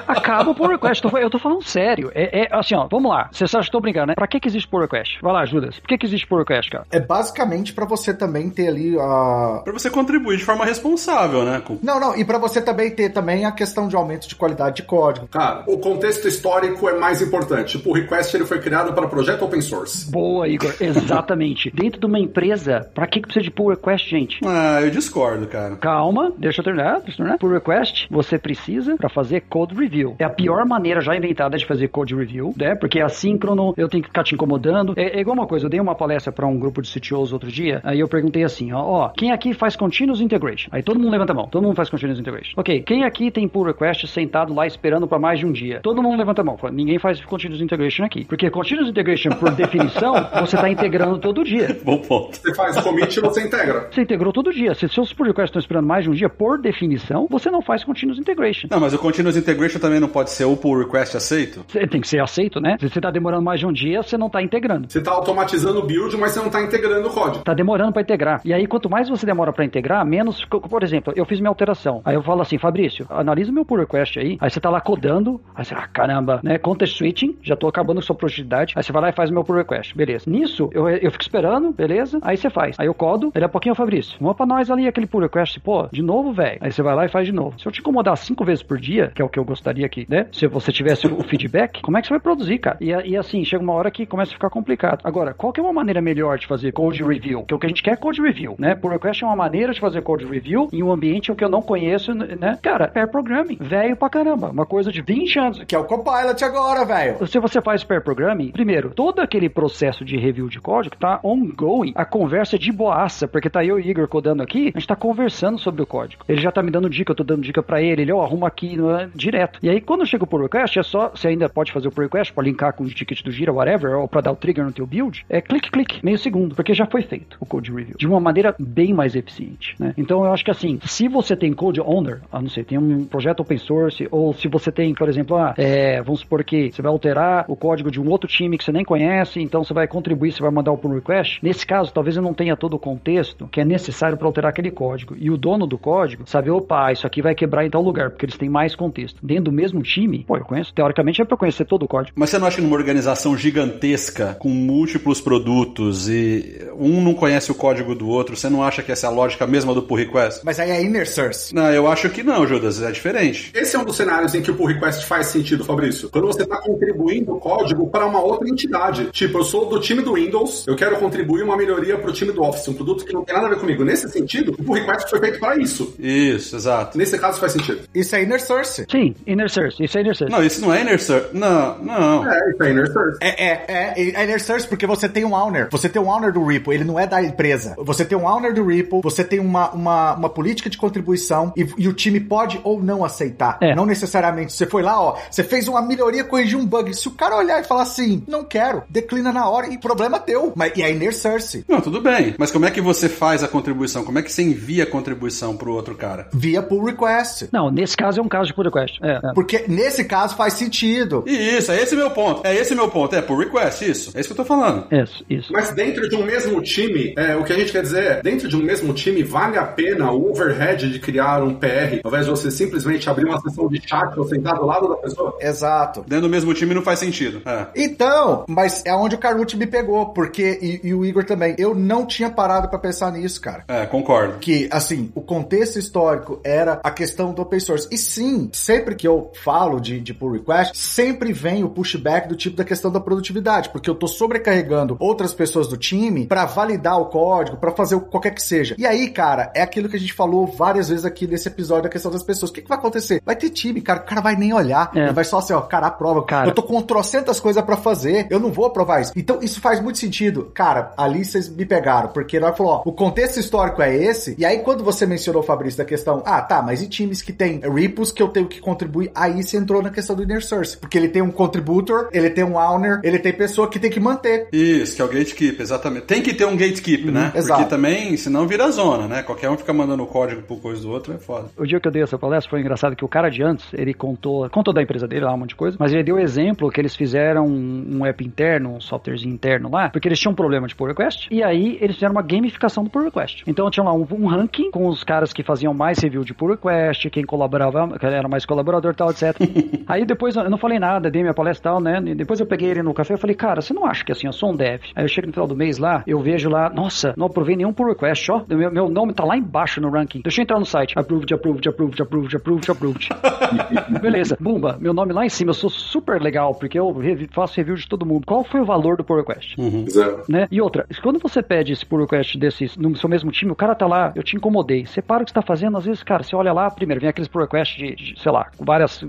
Acaba o pull request. Eu tô falando sério. É, é assim, ó, vamos lá. Você sabe que eu tô brincando, né? Pra que, que existe pull request? Vai lá, Judas. Por que, que existe pull request, cara? É basicamente pra você também ter ali a. Pra você contribuir de forma responsável, né? Com... Não, não. E pra você também ter também a questão de aumento de qualidade de código. Cara, o contexto histórico é mais importante. O pull request ele foi criado para projeto open source. Boa, Igor. Exatamente. Dentro de uma empresa, pra que, que precisa de pull request, gente? Ah, eu discordo, cara. Calma, deixa eu terminar. Deixa eu terminar. Pull request, você precisa pra fazer fazer code review. É a pior maneira já inventada de fazer code review, né? Porque é assíncrono, eu tenho que ficar te incomodando. É, é igual uma coisa, eu dei uma palestra para um grupo de CTOs outro dia, aí eu perguntei assim, ó, ó, quem aqui faz continuous integration? Aí todo mundo levanta a mão, todo mundo faz continuous integration. Ok, quem aqui tem pull request sentado lá esperando para mais de um dia? Todo mundo levanta a mão. Fala, Ninguém faz continuous integration aqui. Porque continuous integration, por definição, você está integrando todo dia. Bom ponto. Você faz commit e você integra. Você integrou todo dia. Se seus pull requests estão esperando mais de um dia, por definição, você não faz continuous integration. Não, mas o Continuous Integration também não pode ser o pull request aceito? Tem que ser aceito, né? Se você está demorando mais de um dia, você não está integrando. Você tá automatizando o build, mas você não tá integrando o código. Tá demorando para integrar. E aí, quanto mais você demora para integrar, menos. Por exemplo, eu fiz minha alteração. Aí eu falo assim, Fabrício, analisa o meu pull request aí. Aí você tá lá codando. Aí você, ah, caramba, né? Context switching, já tô acabando com sua produtividade. Aí você vai lá e faz o meu pull request. Beleza. Nisso, eu, eu fico esperando, beleza? Aí você faz. Aí eu codo, ele é pouquinho, Fabrício. Vamos pra nós ali aquele pull request. Pô, de novo, velho. Aí você vai lá e faz de novo. Se eu te incomodar cinco vezes por dia, que é o que eu gostaria aqui, né? Se você tivesse o feedback, como é que você vai produzir, cara? E, e assim, chega uma hora que começa a ficar complicado. Agora, qual que é uma maneira melhor de fazer code review? Que o que a gente quer é code review, né? Pull request é uma maneira de fazer code review em um ambiente que eu não conheço, né? Cara, pair programming, velho pra caramba. Uma coisa de 20 anos. Que é o Copilot agora, velho. Se você faz pair programming, primeiro, todo aquele processo de review de código tá ongoing. A conversa é de boaça, porque tá eu e o Igor codando aqui, a gente tá conversando sobre o código. Ele já tá me dando dica, eu tô dando dica pra ele, ele, ó, arruma aqui, direto. E aí, quando chega o pull request, é só, você ainda pode fazer o pull request pra linkar com o ticket do Gira, whatever, ou pra dar o trigger no teu build, é clique, clique, meio segundo, porque já foi feito o code review. De uma maneira bem mais eficiente, né? Então, eu acho que assim, se você tem code owner, ah, não sei, tem um projeto open source, ou se você tem, por exemplo, ah, é, vamos supor que você vai alterar o código de um outro time que você nem conhece, então você vai contribuir, você vai mandar o pull request. Nesse caso, talvez eu não tenha todo o contexto que é necessário para alterar aquele código. E o dono do código sabe, opa, isso aqui vai quebrar em tal lugar, porque eles têm mais contexto. Dentro do mesmo time, pô, eu conheço, teoricamente é para conhecer todo o código. Mas você não acha que numa organização gigantesca, com múltiplos produtos e um não conhece o código do outro, você não acha que essa é a lógica mesma do pull request? Mas aí é inner source. Não, eu acho que não, Judas, é diferente. Esse é um dos cenários em que o pull request faz sentido, Fabrício. Quando você está contribuindo o código para uma outra entidade. Tipo, eu sou do time do Windows, eu quero contribuir uma melhoria para o time do Office, um produto que não tem nada a ver comigo. Nesse sentido, o pull request foi feito para isso. Isso, exato. Nesse caso faz sentido. Isso é inner source. Sim, inner source, isso é inner source. Não, isso não é inner source. Não, não. É, isso é inner source. É, é, é, é inner source porque você tem um owner. Você tem um owner do Ripple, ele não é da empresa. Você tem um owner do Ripple, você tem uma, uma, uma política de contribuição e, e o time pode ou não aceitar. É. Não necessariamente. Você foi lá, ó, você fez uma melhoria, corrigiu um bug. Se o cara olhar e falar assim, não quero, declina na hora e problema teu. Mas, e é inner source. Não, tudo bem. Mas como é que você faz a contribuição? Como é que você envia a contribuição pro outro cara? Via pull request. Não, nesse caso é um caso de pull request. É, é. Porque nesse caso faz sentido. Isso, é esse meu ponto. É esse meu ponto. É por request, isso. É isso que eu tô falando. Isso, isso. Mas dentro de um mesmo time, é, o que a gente quer dizer é, dentro de um mesmo time, vale a pena o overhead de criar um PR, ao invés de você simplesmente abrir uma sessão de chat ou sentar do lado da pessoa? Exato. Dentro do mesmo time não faz sentido. É. Então, mas é onde o Carucci me pegou, porque, e, e o Igor também, eu não tinha parado pra pensar nisso, cara. É, concordo. Que, assim, o contexto histórico era a questão do open source. E sim, sempre que eu falo de, de pull request, sempre vem o pushback do tipo da questão da produtividade, porque eu tô sobrecarregando outras pessoas do time pra validar o código, pra fazer o- qualquer que seja. E aí, cara, é aquilo que a gente falou várias vezes aqui nesse episódio da questão das pessoas. O que, que vai acontecer? Vai ter time, cara, o cara vai nem olhar. É. Ele vai só assim, ó, cara, aprova. Cara. Eu tô com trocentas coisas pra fazer, eu não vou aprovar isso. Então, isso faz muito sentido. Cara, ali vocês me pegaram, porque nós falou, ó, o contexto histórico é esse, e aí quando você mencionou, Fabrício, da questão, ah, tá, mas e times que tem repos que eu tenho que contribuir? Aí você entrou na questão do inner source, porque ele tem um contributor, ele tem um owner, ele tem pessoa que tem que manter. Isso, que é o gatekeep, exatamente. Tem que ter um gatekeep, né? exato. Porque também, senão vira zona, né? Qualquer um fica mandando o código pro coisa do outro, é foda. O dia que eu dei essa palestra foi engraçado que o cara de antes, ele contou, contou da empresa dele lá, um monte de coisa, mas ele deu exemplo que eles fizeram um, app interno, um softwarezinho interno lá, porque eles tinham um problema de pull request, e aí eles fizeram uma gamificação do pull request. Então tinha lá um, um ranking com os caras que faziam mais review de pull request, quem colaborava, era mais colaborador e tal, etc. aí depois eu não falei nada, dei minha palestra e tal, né? E depois eu peguei ele no café e falei, cara, você não acha que assim, eu sou um dev? Aí eu chego no final do mês lá, eu vejo lá, nossa, não aprovei nenhum pull request, ó, meu, meu nome tá lá embaixo no ranking. Deixa eu entrar no site. Approved, approved, approved, approved, approved, approved. Beleza, Bumba, meu nome lá em cima, eu sou super legal, porque eu revi- faço review de todo mundo. Qual foi o valor do pull request? Zero. Né? E outra, quando você pede esse pull request desses no seu mesmo time, o cara tá lá, eu te incomodei. Você para o que você tá fazendo, às vezes, cara, você olha lá, primeiro, vem aqueles pull request de, de, sei lá, várias.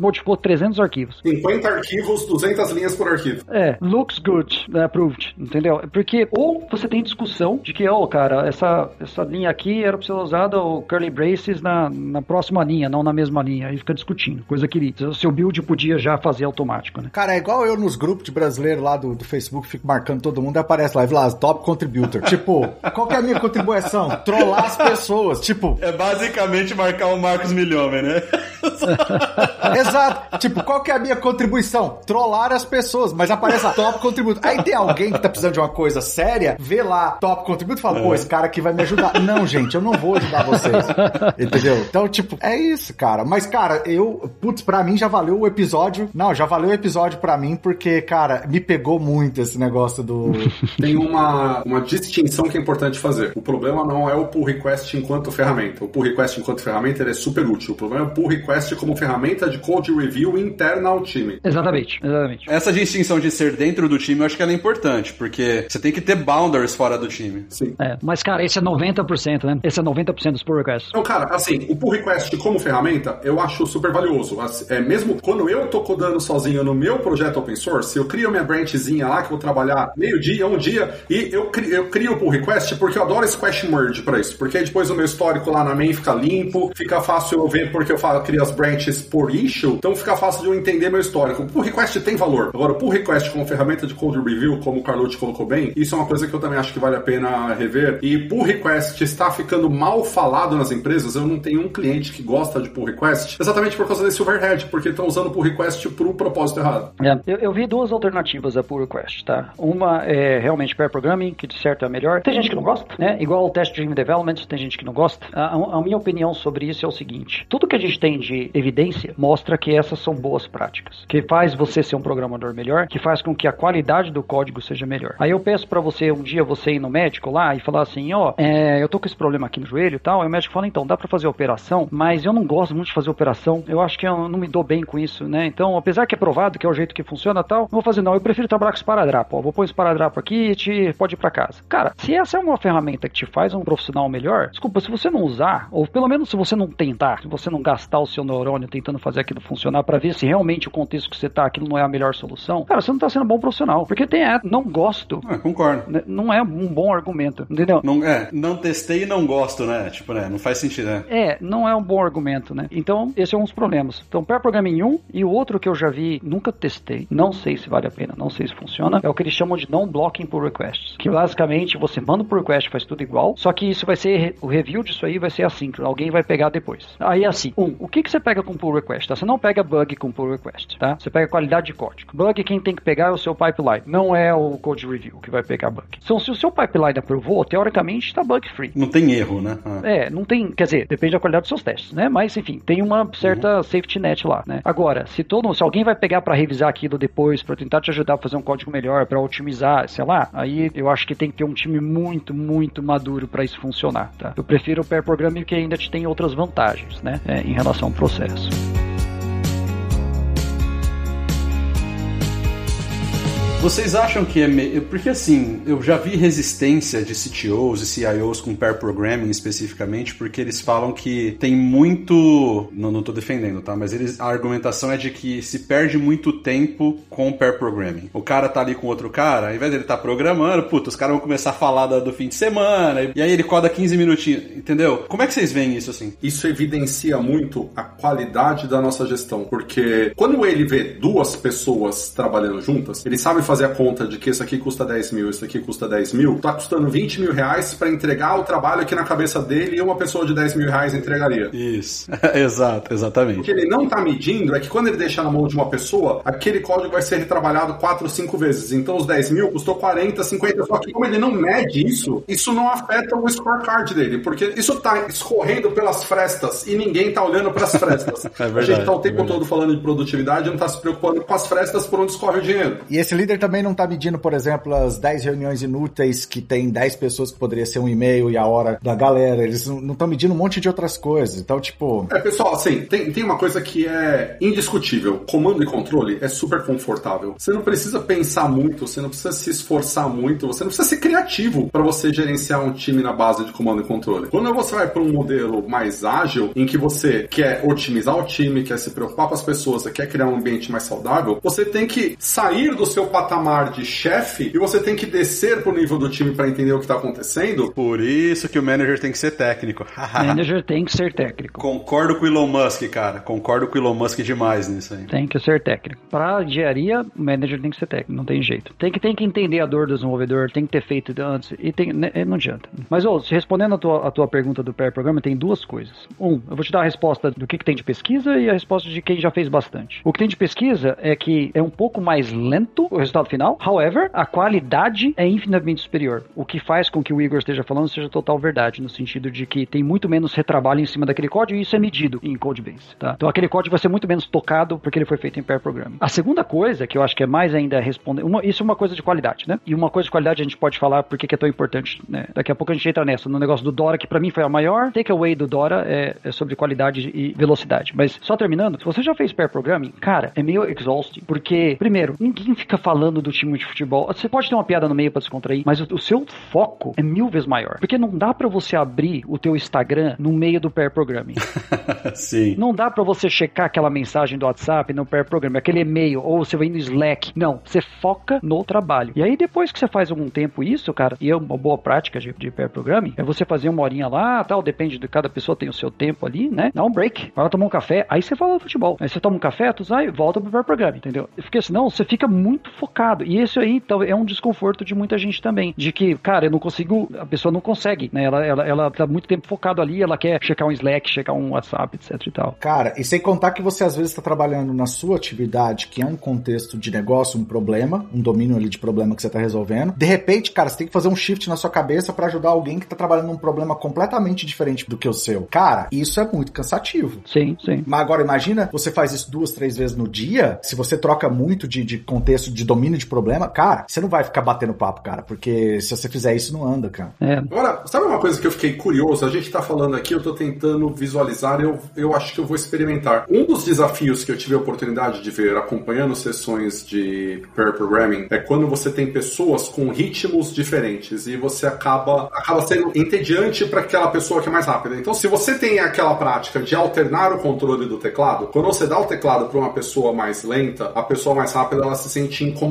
modificou 300 arquivos. 50 arquivos, 200 linhas por arquivo. É, looks good, né, approved, entendeu? Porque, ou você tem discussão de que, ó, oh, cara, essa, essa linha aqui era pra ser usada o curly braces na, na próxima linha, não na mesma linha. Aí fica discutindo, coisa que o seu build podia já fazer automático, né? Cara, é igual eu nos grupos de brasileiro lá do, do Facebook, fico marcando todo mundo e aparece lá, lá, top contributor. tipo, qual que é a minha contribuição? Trollar as pessoas, tipo... É basicamente marcar o Marcos Milhomem, né? Exato. Tipo, qual que é a minha contribuição? Trollar as pessoas, mas aparece lá, top contributor. Aí tem alguém que tá precisando de uma coisa séria, vê lá, top contributor e fala, pô, esse cara aqui vai me ajudar. Não, gente, eu não vou ajudar vocês. Entendeu? Então, tipo, é isso, cara. Mas, cara, eu, putz, pra mim já valeu o episódio. Não, já valeu o episódio pra mim, porque, cara, me pegou muito esse negócio do. Tem uma, uma distinção que é importante fazer. O problema não é o pull request enquanto ferramenta. O pull request enquanto ferramenta ele é super útil. O problema é o pull request como ferramenta de code review interna ao time. Exatamente, exatamente. Essa distinção de ser dentro do time eu acho que ela é importante, porque você tem que ter boundaries fora do time. Sim. É, mas, cara, esse é 90%, né? Esse é 90% dos pull requests. Então, cara, assim, o pull request como ferramenta eu acho super valioso. É, mesmo quando eu tô codando sozinho no meu projeto open source, eu crio minha branchzinha lá que eu vou trabalhar meio dia, um dia, e eu crio, eu crio o pull request porque eu adoro squash merge pra isso. Porque depois o meu histórico lá na main fica limpo, fica fácil eu ver porque eu falo, crio as branches por issue, então fica fácil de eu entender meu histórico. O pull request tem valor. Agora, o pull request como ferramenta de code review, como o Carlucci colocou bem, isso é uma coisa que eu também acho que vale a pena rever. E pull request está ficando mal falado nas empresas. Eu não tenho um cliente que gosta de pull request, exatamente por causa desse overhead, porque estão usando pull request para um propósito errado. É, eu, eu, vi duas alternativas a pull request, tá? Uma é realmente pair programming, que de certo é melhor. Tem gente que não gosta, né? Igual o test driven development, tem gente que não gosta. A, a minha opinião sobre isso é o seguinte: tudo que a gente tem de evidência mostra que essas são boas práticas, que faz você ser um programador melhor, que faz com que a qualidade do código seja melhor. Aí eu peço para você um dia você ir no médico lá e falar assim, ó, oh, é, eu tô com esse problema aqui no joelho e tal. Aí o médico fala, então, dá para fazer operação, mas eu não gosto muito de fazer operação. Eu acho que eu não me dou bem com isso, né? Então, apesar que é provado que é o jeito que funciona tal, não vou fazer não. Eu prefiro trabalhar com esparadrapo. Ó, vou pôr esparadrapo aqui e te pode ir para casa. Cara, se essa é uma ferramenta que te faz um profissional melhor, desculpa, se você não usar, ou pelo menos se você não tentar, se você não gastar o seu neurônio tentando fazer aquilo funcionar para ver se realmente o contexto que você tá, aquilo não é a melhor solução, cara, você não tá sendo bom profissional. Porque tem é, não gosto. Ah, concordo. Né, não é um bom argumento, entendeu? Não, é, não testei e não gosto, né? Tipo, né? Não faz sentido, né? É, não é um bom argumento, né? Então, esse é um dos problemas. Então, pair programming 1 e o outro que eu já vi, nunca testei, não sei se vale a pena, não sei se funciona, é o que eles chamam de non-blocking pull requests. Que basicamente você manda o pull request, faz tudo igual, só que isso vai ser, o review disso aí vai ser assíncrono, alguém vai pegar depois. Aí assim, um, o que, que você pega com pull request? Tá? Você não pega bug com pull request, tá? Você pega qualidade de código. Bug quem tem que pegar é o seu pipeline, não é o code review que vai pegar bug. Então, se o seu pipeline aprovou, teoricamente está bug free. Não tem erro, né? Ah. É, não tem, quer dizer, depende da qualidade dos seus testes, né? Mas enfim, tem uma certa uhum. safety net lá, né? Agora, se todo, se alguém vai pegar para revisar aquilo depois, para tentar te ajudar a fazer um código melhor, para otimizar, sei lá, aí eu acho que tem que ter um time muito, muito maduro para isso funcionar, tá? Eu prefiro o pair programming que ainda te tem outras vantagens, né? É, em relação ao processo. Vocês acham que é meio. Porque assim, eu já vi resistência de CTOs e CIOs com pair programming especificamente, porque eles falam que tem muito. Não, não tô defendendo, tá? Mas eles... a argumentação é de que se perde muito tempo com pair programming. O cara tá ali com outro cara, ao invés dele tá programando, puta, os caras vão começar a falar do fim de semana, e aí ele coda 15 minutinhos, entendeu? Como é que vocês veem isso assim? Isso evidencia muito a qualidade da nossa gestão, porque quando ele vê duas pessoas trabalhando juntas, ele sabe fazer a conta de que isso aqui custa 10 mil, isso aqui custa 10 mil, tá custando 20 mil reais para entregar o trabalho que na cabeça dele e uma pessoa de 10 mil reais entregaria. Isso, exato, exatamente. O que ele não tá medindo é que quando ele deixa na mão de uma pessoa, aquele código vai ser retrabalhado 4 ou 5 vezes. Então os 10 mil custou 40, 50, só que como ele não mede isso, isso não afeta o scorecard dele, porque isso tá escorrendo pelas frestas e ninguém tá olhando para as frestas. é verdade, a gente tá o tempo é todo falando de produtividade e não tá se preocupando com as frestas por onde escorre o dinheiro. E esse líder também não tá medindo, por exemplo, as 10 reuniões inúteis que tem 10 pessoas que poderia ser um e-mail e a hora da galera. Eles não estão medindo um monte de outras coisas. Então, tipo. É, pessoal, assim, tem, tem uma coisa que é indiscutível. Comando e controle é super confortável. Você não precisa pensar muito, você não precisa se esforçar muito, você não precisa ser criativo para você gerenciar um time na base de comando e controle. Quando você vai para um modelo mais ágil, em que você quer otimizar o time, quer se preocupar com as pessoas, quer criar um ambiente mais saudável, você tem que sair do seu patamar de chefe e você tem que descer pro nível do time para entender o que tá acontecendo. Por isso que o manager tem que ser técnico. Manager tem que ser técnico. Concordo com o Elon Musk, cara. Concordo com o Elon Musk demais nisso aí. Tem que ser técnico. Pra engenharia, o manager tem que ser técnico, não tem jeito. Tem que, tem que entender a dor do desenvolvedor, tem que ter feito antes, e tem, né, não adianta. Mas, ô, respondendo a tua, a tua pergunta do pair programa, tem duas coisas. Um, eu vou te dar a resposta do que, que tem de pesquisa e a resposta de quem já fez bastante. O que tem de pesquisa é que é um pouco mais lento o resultado final, however, a qualidade é infinitamente superior. O que faz com que o Igor esteja falando seja total verdade, no sentido de que tem muito menos retrabalho em cima daquele código e isso é medido em Codebase. Tá? Então aquele código vai ser muito menos tocado porque ele foi feito em pair programming. A segunda coisa, que eu acho que é mais ainda responder, uma, isso é uma coisa de qualidade, né? E uma coisa de qualidade a gente pode falar porque que é tão importante, né? Daqui a pouco a gente entra nessa, no negócio do Dora, que para mim foi a maior takeaway do Dora é, é, sobre qualidade e velocidade. Mas só terminando, se você já fez pair programming, cara, é meio exhausting, porque, primeiro, ninguém fica falando do time de futebol. Você pode ter uma piada no meio para descontrair, mas o, seu foco é mil vezes maior. Porque não dá para você abrir o teu Instagram no meio do pair programming. Sim. Não dá para você checar aquela mensagem do WhatsApp no pair programming, aquele e-mail, ou você vai no Slack. Não, você foca no trabalho. E aí depois que você faz algum tempo isso, cara, e é uma boa prática de, de pair programming, é você fazer uma horinha lá, tal, depende de cada pessoa tem o seu tempo ali, né? Dá um break, vai lá tomar um café, aí você fala do futebol. Aí você toma um café, tu sai, volta pro pair programming, entendeu? Porque senão você fica muito focado. E isso aí então, é um desconforto de muita gente também. De que, cara, eu não consigo, a pessoa não consegue, né? Ela, ela, ela tá muito tempo focado ali, ela quer checar um Slack, checar um WhatsApp, etc e tal. Cara, e sem contar que você às vezes está trabalhando na sua atividade, que é um contexto de negócio, um problema, um domínio ali de problema que você está resolvendo. De repente, cara, você tem que fazer um shift na sua cabeça para ajudar alguém que está trabalhando num problema completamente diferente do que o seu. Cara, isso é muito cansativo. Sim, sim. Mas agora imagina, você faz isso duas, três vezes no dia, se você troca muito de, de contexto de domínio de problema, cara, você não vai ficar batendo papo, cara, porque se você fizer isso, não anda, cara. É. Agora, sabe uma coisa que eu fiquei curioso? A gente tá falando aqui, eu tô tentando visualizar, eu, eu acho que eu vou experimentar. Um dos desafios que eu tive a oportunidade de ver acompanhando sessões de pair programming é quando você tem pessoas com ritmos diferentes e você acaba, acaba sendo entediante para aquela pessoa que é mais rápida. Então, se você tem aquela prática de alternar o controle do teclado, quando você dá o teclado para uma pessoa mais lenta, a pessoa mais rápida ela se sente incomodada.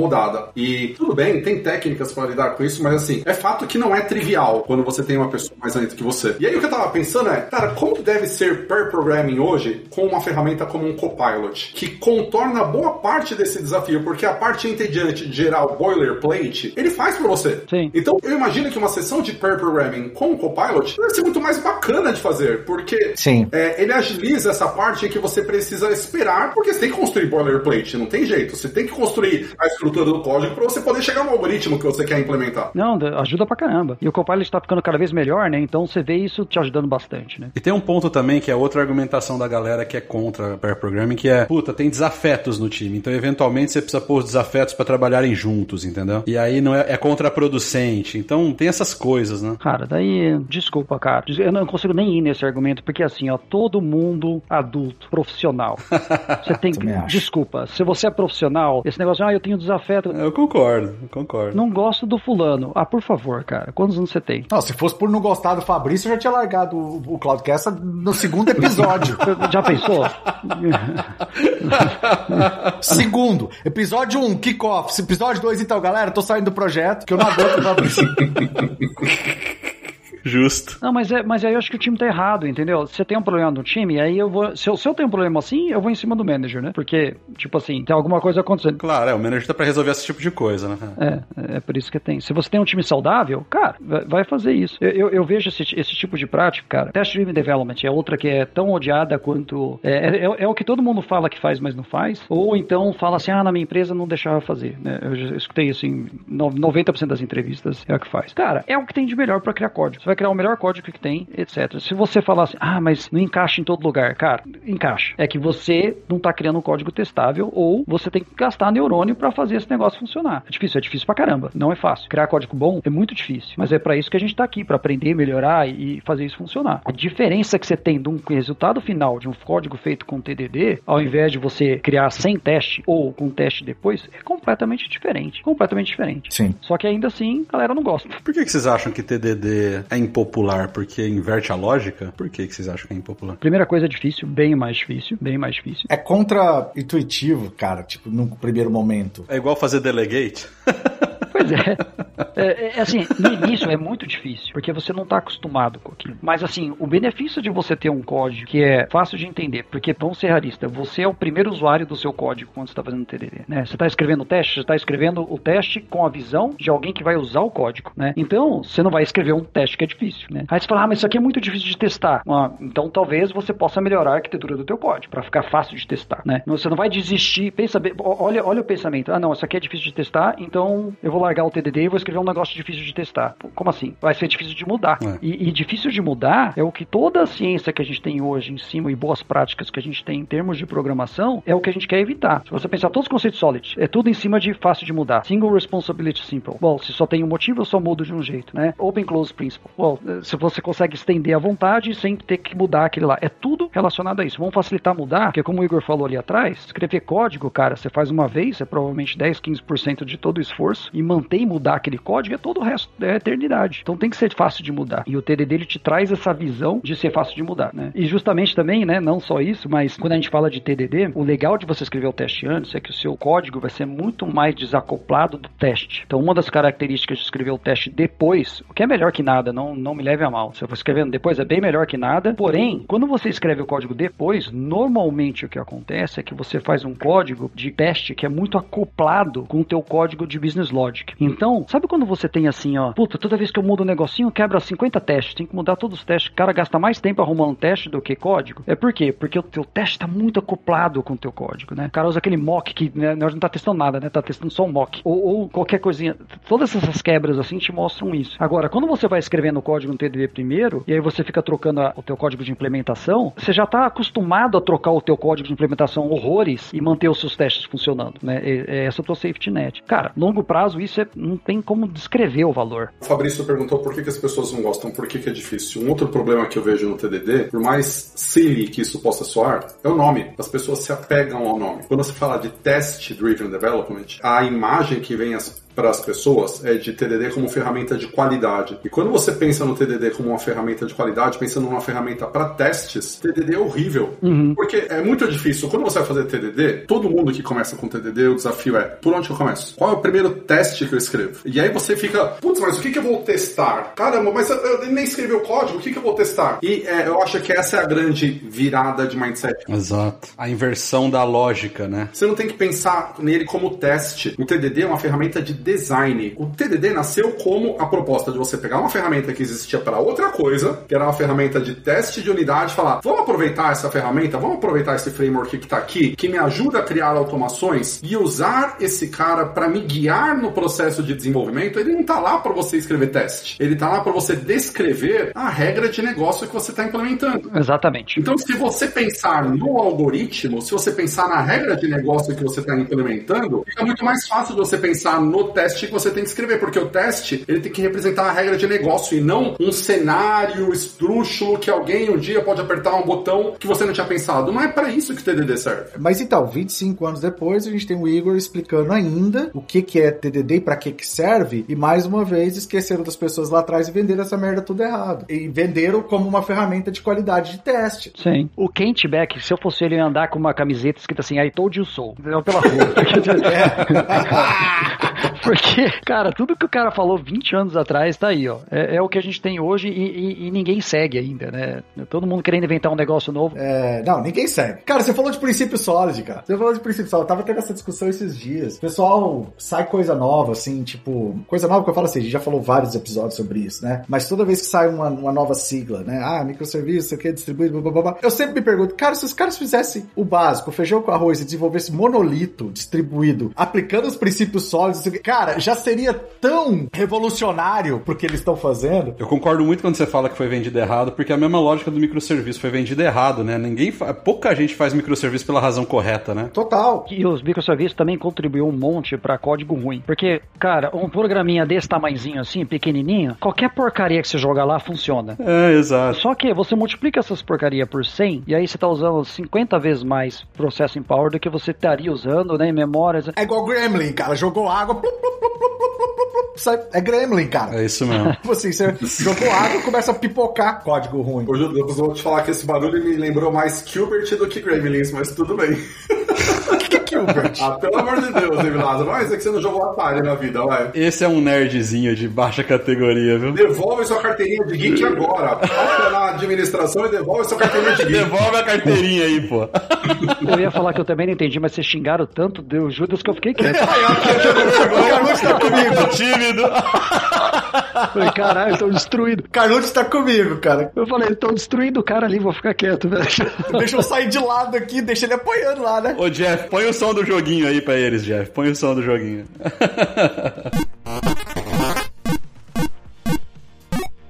E tudo bem, tem técnicas para lidar com isso, mas assim, é fato que não é trivial quando você tem uma pessoa mais lenta que você. E aí o que eu tava pensando é, cara, como deve ser pair programming hoje com uma ferramenta como um Copilot, que contorna boa parte desse desafio, porque a parte entediante de gerar o boilerplate, ele faz para você. Sim. Então eu imagino que uma sessão de pair programming com o Copilot deve ser muito mais bacana de fazer, porque Sim. é, ele agiliza essa parte que você precisa esperar, porque você tem que construir boilerplate, não tem jeito. Você tem que construir a estrutura do código para você poder chegar no algoritmo que você quer implementar. Não, ajuda pra caramba. E o Copilot tá ficando cada vez melhor, né? Então você vê isso te ajudando bastante, né? E tem um ponto também que é outra argumentação da galera que é contra pair programming, que é, puta, tem desafetos no time. Então, eventualmente, você precisa pôr os desafetos para trabalharem juntos, entendeu? E aí não é, é contraproducente. Então, tem essas coisas, né? Cara, daí, desculpa, cara. Eu não consigo nem ir nesse argumento, porque assim, ó, todo mundo adulto, profissional. Você tem que. Desculpa, se você é profissional, esse negócio, ah, eu tenho desafeto. Eu concordo, eu concordo. Não gosto do fulano. Ah, por favor, cara. Quantos anos você tem? Não, se fosse por não gostar do Fabrício, eu já tinha largado o, o Cloudcast no segundo episódio. Já pensou? segundo, episódio 1, um, kickoff. Episódio 2, então, galera, tô saindo do projeto, que eu não aguento o Fabrício. Justo. Não, mas, é, mas aí eu acho que o time tá errado, entendeu? Você tem um problema no time, aí eu vou. Se eu, se eu tenho um problema assim, eu vou em cima do manager, né? Porque, tipo assim, tem alguma coisa acontecendo. Claro, é, o manager tá pra resolver esse tipo de coisa, né? É, é por isso que tem. Se você tem um time saudável, cara, vai- fazer isso. Eu, eu, eu vejo esse, esse tipo de prática, cara. Test Driven Development é outra que é tão odiada quanto. É, é, é o que todo mundo fala que faz, mas não faz. Ou então fala assim, ah, na minha empresa não deixava fazer. Né? Eu já escutei isso em no- 90% das entrevistas, é o que faz. Cara, é o que tem de melhor pra criar código. Você vai criar o melhor código que tem, etc. Se você falar assim, ah, mas não encaixa em todo lugar, cara, encaixa. É que você não tá criando um código testável ou você tem que gastar neurônio para fazer esse negócio funcionar. É difícil, é difícil pra caramba. Não é fácil. Criar código bom é muito difícil, mas é para isso que a gente tá aqui, para aprender, melhorar e fazer isso funcionar. A diferença que você tem de um resultado final de um código feito com TDD, ao invés de você criar sem teste ou com teste depois, é completamente diferente. Completamente diferente. Sim. Só que ainda assim, a galera não gosta. Por que, que vocês acham que TDD é impopular? Porque inverte a lógica? Por que, que vocês acham que é impopular? Primeira coisa é difícil, bem mais difícil, bem mais difícil. É contra-intuitivo, cara, tipo, num primeiro momento. É igual fazer delegate? Pois é. é. é. assim, no início é muito difícil, porque você não está acostumado com aquilo. Mas assim, o benefício de você ter um código que é fácil de entender, porque vamos ser realista, você é o primeiro usuário do seu código quando você está fazendo TDD, né? Você está escrevendo o teste, você está escrevendo o teste com a visão de alguém que vai usar o código, né? Então, você não vai escrever um teste que é difícil, né? Aí você fala, ah, mas isso aqui é muito difícil de testar. Ah, então, talvez você possa melhorar a arquitetura do teu código para ficar fácil de testar, né? Você não vai desistir, pensa olha, olha o pensamento. Ah, não, isso aqui é difícil de testar, então eu vou largar o TDD e vou escrever um negócio difícil de testar. Como assim? Vai ser difícil de mudar. É. E, e, difícil de mudar é o que toda a ciência que a gente tem hoje em cima e boas práticas que a gente tem em termos de programação é o que a gente quer evitar. Se você pensar todos os conceitos Solid, é tudo em cima de fácil de mudar. Single Responsibility Simple. Bom, se só tem um motivo, eu só mudo de um jeito, né? Open Close Principle. Bom, se você consegue estender à vontade sem ter que mudar aquele lá. É tudo relacionado a isso. Vamos facilitar mudar, porque como o Igor falou ali atrás, escrever código, cara, você faz uma vez, é provavelmente 10, 15% de todo o esforço e manter e mudar aquele código é todo o resto da eternidade. Então tem que ser fácil de mudar. E o TDD ele te traz essa visão de ser fácil de mudar, né? E justamente também, né, não só isso, mas quando a gente fala de TDD, o legal de você escrever o teste antes é que o seu código vai ser muito mais desacoplado do teste. Então uma das características de escrever o teste depois, o que é melhor que nada, não, não me leve a mal. Se eu for escrevendo depois é bem melhor que nada. Porém, quando você escreve o código depois, normalmente o que acontece é que você faz um código de teste que é muito acoplado com o teu código de business logic. Então, sabe quando você tem assim, ó, puta, toda vez que eu mudo um negocinho, quebra 50 testes, tem que mudar todos os testes. O cara gasta mais tempo arrumando um teste do que código. É por quê? Porque o teu teste está muito acoplado com o teu código, né? O cara usa aquele mock que né, não tá testando nada, né? Tá testando só um mock. Ou, ou, qualquer coisinha. Todas essas quebras assim te mostram isso. Agora, quando você vai escrevendo o código no TDD primeiro, e aí você fica trocando a, o teu código de implementação, você já está acostumado a trocar o teu código de implementação horrores e manter os seus testes funcionando, né? É, é essa é a tua safety net. Cara, longo prazo isso é, não tem como descrever o valor. O Fabrício perguntou por que, que as pessoas não gostam, por que, que é difícil. Um outro problema que eu vejo no TDD, por mais silly que isso possa soar, é o nome. As pessoas se apegam ao nome. Quando você fala de Test Driven Development, a imagem que vem as para as pessoas é de TDD como ferramenta de qualidade. E quando você pensa no TDD como uma ferramenta de qualidade, pensando numa ferramenta para testes, TDD é horrível. Uhum. Porque é muito difícil. Quando você vai fazer TDD, todo mundo que começa com TDD, o desafio é: por onde eu começo? Qual é o primeiro teste que eu escrevo? E aí você fica, putz, mas o que, que eu vou testar? Caramba, mas eu, eu nem escrevi o código, o que, que eu vou testar? E é, eu acho que essa é a grande virada de mindset. Exato. A inversão da lógica, né? Você não tem que pensar nele como teste. O TDD é uma ferramenta de design. O TDD nasceu como a proposta de você pegar uma ferramenta que existia para outra coisa, que era uma ferramenta de teste de unidade, falar: vamos aproveitar essa ferramenta, vamos aproveitar esse framework que está aqui, que me ajuda a criar automações e usar esse cara para me guiar no processo de desenvolvimento. Ele não está lá para você escrever teste, ele está lá para você descrever a regra de negócio que você está implementando. Exatamente. Então, se você pensar no algoritmo, se você pensar na regra de negócio que você está implementando, fica muito mais fácil de você pensar no teste que você tem que escrever, porque o teste ele tem que representar a regra de negócio e não um cenário esdrúxulo que alguém um dia pode apertar um botão que você não tinha pensado. Não é para isso que o TDD serve. Mas então, 25 anos depois, a gente tem o Igor explicando ainda o que, que é TDD e para que, que serve, e mais uma vez esqueceram das pessoas lá atrás e venderam essa merda tudo errado. E venderam como uma ferramenta de qualidade de teste. Sim. O Kent Beck, se eu fosse ele andar com uma camiseta escrita assim, I told you so, pela rua. Porque, cara, tudo que o cara falou 20 anos atrás tá aí, ó. É, é o que a gente tem hoje e, e, e, ninguém segue ainda, né? Todo mundo querendo inventar um negócio novo. É, não, ninguém segue. Cara, você falou de princípio sólido, cara. Você falou de princípio sólido. Eu tava tendo essa discussão esses dias. Pessoal, sai coisa nova, assim, tipo, coisa nova que eu falo assim, a gente já falou vários episódios sobre isso, né? Mas toda vez que sai uma, uma nova sigla, né? Ah, microserviço, o que, distribuído, blá, blá, blá, eu sempre me pergunto, cara, se os caras fizessem o básico, feijão com arroz e desenvolvessem monolito distribuído, aplicando os princípios sólidos, cara, cara, já seria tão revolucionário pro que eles estão fazendo. Eu concordo muito quando você fala que foi vendido errado, porque é a mesma lógica do microserviço foi vendido errado, né? Ninguém, fa... pouca gente faz microserviço pela razão correta, né? Total. E os microserviços também contribuíram um monte pra código ruim. Porque, cara, um programinha desse tamanhozinho assim, pequenininho, qualquer porcaria que você joga lá funciona. É, exato. Só que você multiplica essas porcaria por 100 e aí você tá usando 50 vezes mais processing power do que você estaria usando, né, em memórias. É igual Gremlin, cara. Jogou água, plup, sai- é Gremlin, cara. É isso mesmo. Tipo assim, você jogou água e começa a pipocar código ruim. Ô, Júlio, eu vou te falar que esse barulho me lembrou mais Gilbert do que Gremlins, mas tudo bem. Gilbert? Ah, pelo amor de Deus, David Lázaro. Mas é que você não jogou Atari na vida, vai. Esse é um nerdzinho de baixa categoria, viu? Devolve sua carteirinha de geek agora. Passa na administração e devolve sua carteirinha de geek. Devolve a carteirinha aí, pô. Eu ia falar que eu também não entendi, mas vocês xingaram tanto Deus Judas que eu fiquei quieto. O Carlucci tá comigo. Tímido. Falei, caralho, estão destruídos. Carlucci tá comigo, cara. Eu falei, estão destruindo o cara ali, vou ficar quieto, velho. Deixa eu sair de lado aqui, deixa ele apoiando lá, né? Ô, Jeff, põe o som do joguinho aí pra eles, Jeff. Põe o som do joguinho.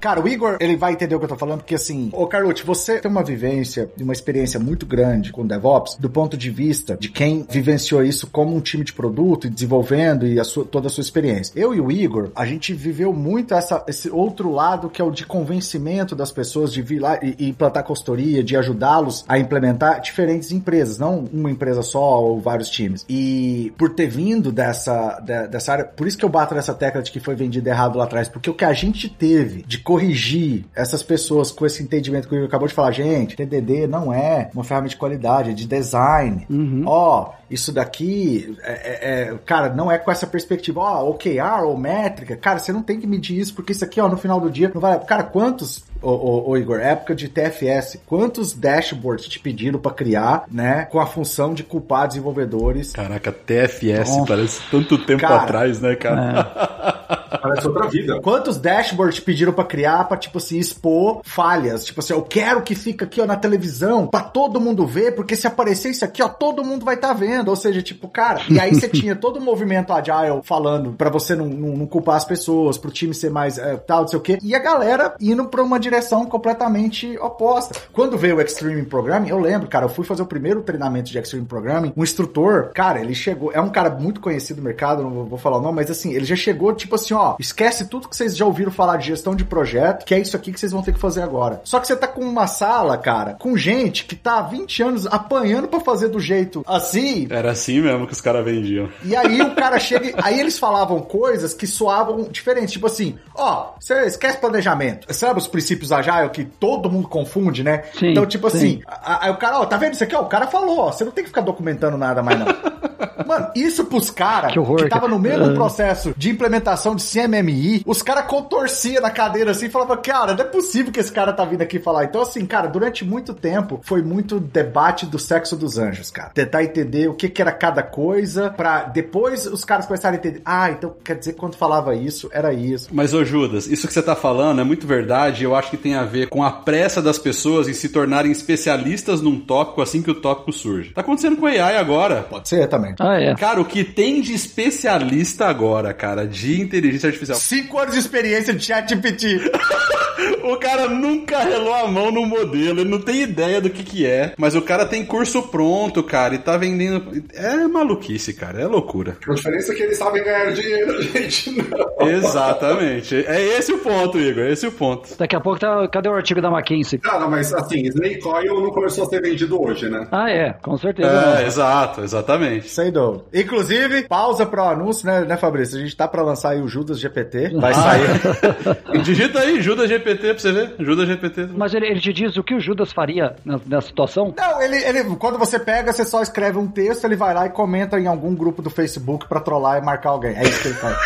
Cara, o Igor, ele vai entender o que eu tô falando, porque assim, ô Carlucci, você tem uma vivência e uma experiência muito grande com DevOps, do ponto de vista de quem vivenciou isso como um time de produto e desenvolvendo e a sua- toda a sua experiência. Eu e o Igor, a gente viveu muito essa, esse outro lado que é o de convencimento das pessoas de vir lá e, e implantar consultoria, de ajudá-los a implementar diferentes empresas, não uma empresa só ou vários times. E por ter vindo dessa, de- dessa área, por isso que eu bato nessa tecla de que foi vendido errado lá atrás, porque o que a gente teve de corrigir essas pessoas com esse entendimento que o Igor acabou de falar, gente, TDD não é uma ferramenta de qualidade, é de design. Ó, isso daqui, é, é- é- cara, não é com essa perspectiva, ó, OKR ou métrica, cara, você não tem que medir isso, porque isso aqui, ó, no final do dia, não vai. Cara, quantos, ô, ô, ô, Igor, época de TFS, quantos dashboards te pediram pra criar, né, com a função de culpar desenvolvedores? Caraca, TFS, Nossa. parece tanto tempo Cara, atrás, né, cara? Parece outra vida. Quantos dashboards pediram pra criar pra, tipo assim, expor falhas? Tipo assim, eu quero que fique aqui, ó, na televisão, pra todo mundo ver, porque se aparecer isso aqui, ó, todo mundo vai estar vendo. Ou seja, tipo, cara, e aí você tinha todo o movimento agile falando pra você não, não, não culpar as pessoas, pro time ser mais é, tal, não sei o quê. E a galera indo pra uma direção completamente oposta. Quando veio o Extreme Programming, eu lembro, cara, eu fui fazer o primeiro treinamento de Extreme Programming, um instrutor, cara, ele chegou, é um cara muito conhecido no mercado, não vou, vou falar o nome, mas assim, ele já chegou, tipo assim, ó, esquece tudo que vocês já ouviram falar de gestão de projeto, que é isso aqui que vocês vão ter que fazer agora. Só que você tá com uma sala, cara, com gente que tá há 20 anos apanhando pra fazer do jeito assim, Era assim mesmo que os caras vendiam. e aí o cara chega. Aí eles falavam coisas que soavam diferentes. Tipo assim, ó, você esquece planejamento. Sabe os princípios agile que todo mundo confunde, né? Sim, então, tipo sim. assim, aí o cara, ó, tá vendo isso aqui? Ó, o cara falou, ó, você não tem que ficar documentando nada mais, não. Mano, isso pros caras Que horror, que tava no mesmo Ah. processo de implementação de CMMI, os caras contorciam na cadeira assim e falavam, cara, não é possível que esse cara tá vindo aqui falar. Então, assim, cara, durante muito tempo foi muito debate do sexo dos anjos, cara. Tentar entender o que, que era cada coisa, pra depois os caras começarem a entender, ah, então quer dizer que quando falava isso, era isso. Mas, ô Judas, isso que você tá falando é muito verdade e eu acho que tem a ver com a pressa das pessoas em se tornarem especialistas num tópico assim que o tópico surge. Tá acontecendo com AI agora. Pode ser também. Ah, é. Cara, o que tem de especialista agora, cara, de inteligência artificial? Cinco anos de experiência de ChatGPT. O cara nunca relou a mão no modelo, ele não tem ideia do que que é, mas o cara tem curso pronto, cara, e tá vendendo. É maluquice, cara, é loucura. A diferença é que eles sabem ganhar dinheiro, gente não. Exatamente. É esse o ponto, Igor, é esse o ponto. Daqui a pouco tá. Cadê o artigo da McKinsey? Cara, mas assim, Snake Oil não começou a ser vendido hoje, né? Ah, é, com certeza. É, não. exato, exatamente. Sei do. Inclusive, pausa pro anúncio, né, né, Fabrício? A gente tá pra lançar aí o Judas GPT. Vai sair. Digita aí, Judas GPT pra você ver. Judas GPT. Mas ele, ele te diz o que o Judas faria na, na situação? Não, ele, ele, quando você pega, você só escreve um texto, ele vai lá e comenta em algum grupo do Facebook pra trollar e marcar alguém. É isso que ele faz.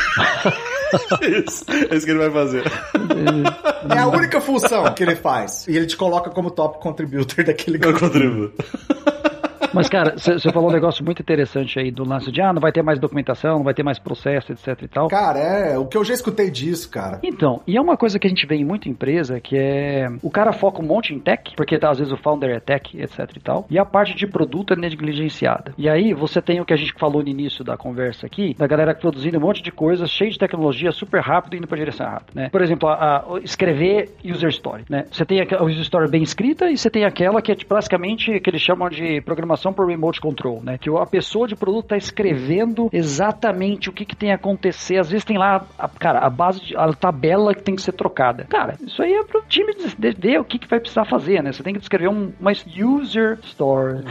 Isso, é isso que ele vai fazer. É a única função que ele faz. E ele te coloca como top contributor daquele Eu grupo. contribuo. Mas, cara, você falou um negócio muito interessante aí do lance de, ah, não vai ter mais documentação, não vai ter mais processo, etc e tal. Cara, é o que eu já escutei disso, cara. Então, e é uma coisa que a gente vê em muita empresa, que é o cara foca um monte em tech, porque tá, às vezes o founder é tech, etc e tal, e a parte de produto é negligenciada. E aí você tem o que a gente falou no início da conversa aqui, da galera produzindo um monte de coisas, cheio de tecnologia, super rápido, indo pra direção errada, né? Por exemplo, a, a escrever user story, né? Você tem a user story bem escrita e você tem aquela que é basicamente que eles chamam de programação por remote control, né? Que a pessoa de produto tá escrevendo exatamente o que, que tem a acontecer. Às vezes tem lá, a, cara, a base, de, a tabela que tem que ser trocada. Cara, isso aí é pro time ver o que, que vai precisar fazer, né? Você tem que descrever um, uma user story.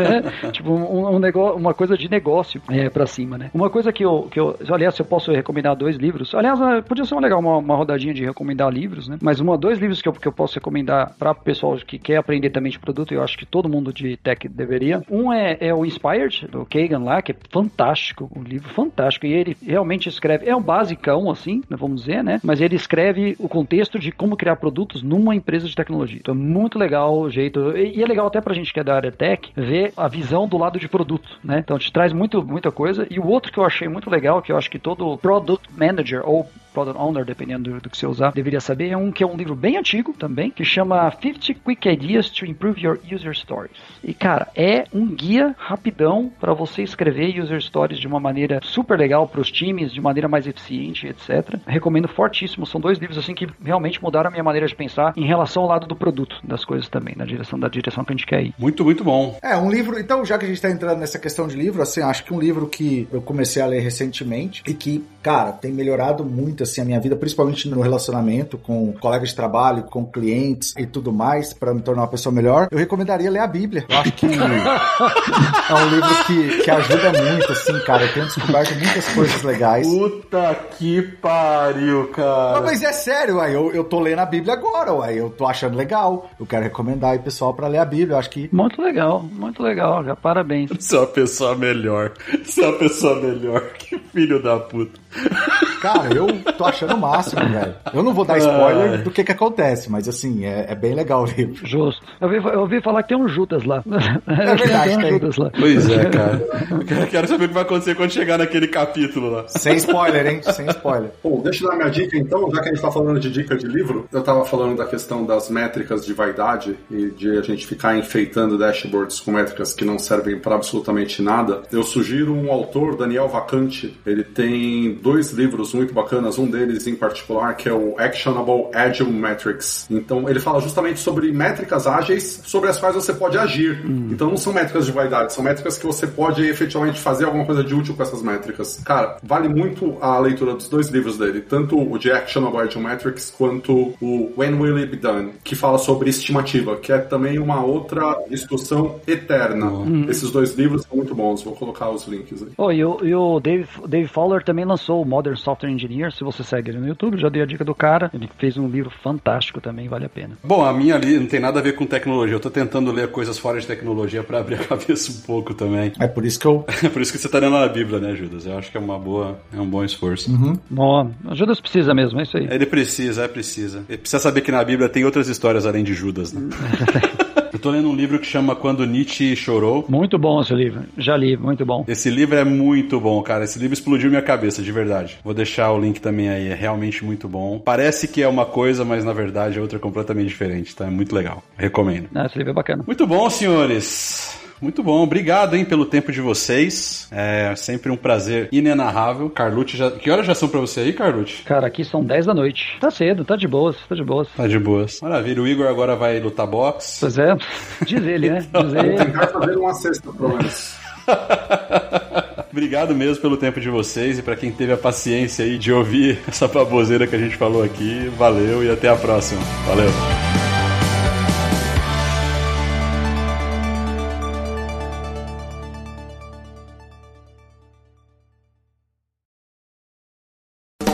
tipo, um, um, negócio, uma coisa de negócio é, pra cima, né? Uma coisa que eu, que eu. Aliás, eu posso recomendar dois livros. Aliás, é, podia ser legal uma, uma rodadinha de recomendar livros, né? Mas uma, dois livros que eu, que eu posso recomendar para pessoal que quer aprender também de produto, eu acho que todo mundo de tech deveria. Um é, é o Inspired, do Kagan lá, que é fantástico, um livro fantástico. E ele realmente escreve, é um basicão, assim, né, vamos dizer, né? Mas ele escreve o contexto de como criar produtos numa empresa de tecnologia. Então é muito legal o jeito. E, é legal até pra gente que é da área tech ver a visão do lado de produto, né? Então te traz muito, muita coisa. E o outro que eu achei muito legal, que eu acho que todo product manager ou product owner, dependendo do, do, que você usar, deveria saber, é um que é um livro bem antigo também, que chama 50 Quick Ideas to Improve Your User Stories. E cara, é um guia rapidão para você escrever user stories de uma maneira super legal para os times, de maneira mais eficiente, etc. Recomendo fortíssimo. São dois livros assim que realmente mudaram a minha maneira de pensar em relação ao lado do produto das coisas também, na direção da direção que a gente quer ir. Muito, muito bom. É, um livro. Então, já que a gente está entrando nessa questão de livro, assim, acho que um livro que eu comecei a ler recentemente e que, cara, tem melhorado muito assim a minha vida, principalmente no relacionamento com colegas de trabalho, com clientes e tudo mais, para me tornar uma pessoa melhor, eu recomendaria ler a Bíblia. Eu acho que é um livro que, que ajuda muito, assim, cara. Eu tenho descoberto muitas coisas legais. Puta que pariu, cara. Não, mas é sério, uai. Eu, eu tô lendo a Bíblia agora, uai. Eu tô achando legal. Eu quero recomendar aí, pessoal, para ler a Bíblia. Eu acho que. Muito legal, muito legal. Já parabéns. Você é uma pessoa melhor. Você é uma pessoa melhor. Que filho da puta. Cara, eu tô achando o máximo, velho. Eu não vou dar spoiler do que que acontece, mas assim, é, é bem legal o livro. Justo. Eu ouvi, eu ouvi falar que tem um Judas lá. É verdade, tem um Judas lá. Pois é, cara. Eu quero saber o que vai acontecer quando chegar naquele capítulo lá. Sem spoiler, hein? Sem spoiler. Bom, deixa eu dar minha dica então, já que a gente tá falando de dica de livro, eu tava falando da questão das métricas de vaidade e de a gente ficar enfeitando dashboards com métricas que não servem para absolutamente nada. Eu sugiro um autor, Daniel Vacante, ele tem dois livros muito bacanas, um deles em particular que é o Actionable Agile Metrics. Então ele fala justamente sobre métricas ágeis sobre as quais você pode agir. Hum. Então não são métricas de vaidade, são métricas que você pode efetivamente fazer alguma coisa de útil com essas métricas. Cara, vale muito a leitura dos dois livros dele, tanto o de Actionable Agile Metrics quanto o When Will It Be Done, que fala sobre estimativa, que é também uma outra discussão eterna. Hum. Esses dois livros são muito bons, vou colocar os links aí. Oh, e o, e o Dave, Dave Fowler também lançou o Modern Software Engineer, se você segue ele no YouTube, já dei a dica do cara. Ele fez um livro fantástico também, vale a pena. Bom, a minha ali não tem nada a ver com tecnologia. Eu tô tentando ler coisas fora de tecnologia para abrir a cabeça um pouco também. É por isso que eu. É por isso que você tá lendo a Bíblia, né, Judas? Eu acho que é uma boa, é um bom esforço. Uhum. Bom, Judas precisa mesmo, é isso aí. Ele precisa, é precisa. Ele precisa saber que na Bíblia tem outras histórias além de Judas, né? Eu tô lendo um livro que chama Quando Nietzsche Chorou. Muito bom esse livro. Já li, muito bom. Esse livro é muito bom, cara. Esse livro explodiu minha cabeça, de verdade. Vou deixar o link também aí. É realmente muito bom. Parece que é uma coisa, mas na verdade é outra completamente diferente, tá? É muito legal. Recomendo. Esse livro é bacana. Muito bom, senhores. Muito bom, obrigado, hein, pelo tempo de vocês. É sempre um prazer inenarrável. Carlucci, já... que horas já são pra você aí, Carlucci? Cara, aqui são 10 da noite. Tá cedo, tá de boas, tá de boas. Tá de boas. Maravilha, o Igor agora vai lutar boxe. Pois é, diz ele, né? Diz ele. Vou tentar fazer uma cesta, pelo menos. Obrigado mesmo pelo tempo de vocês e para quem teve a paciência aí de ouvir essa baboseira que a gente falou aqui. Valeu e até a próxima. Valeu.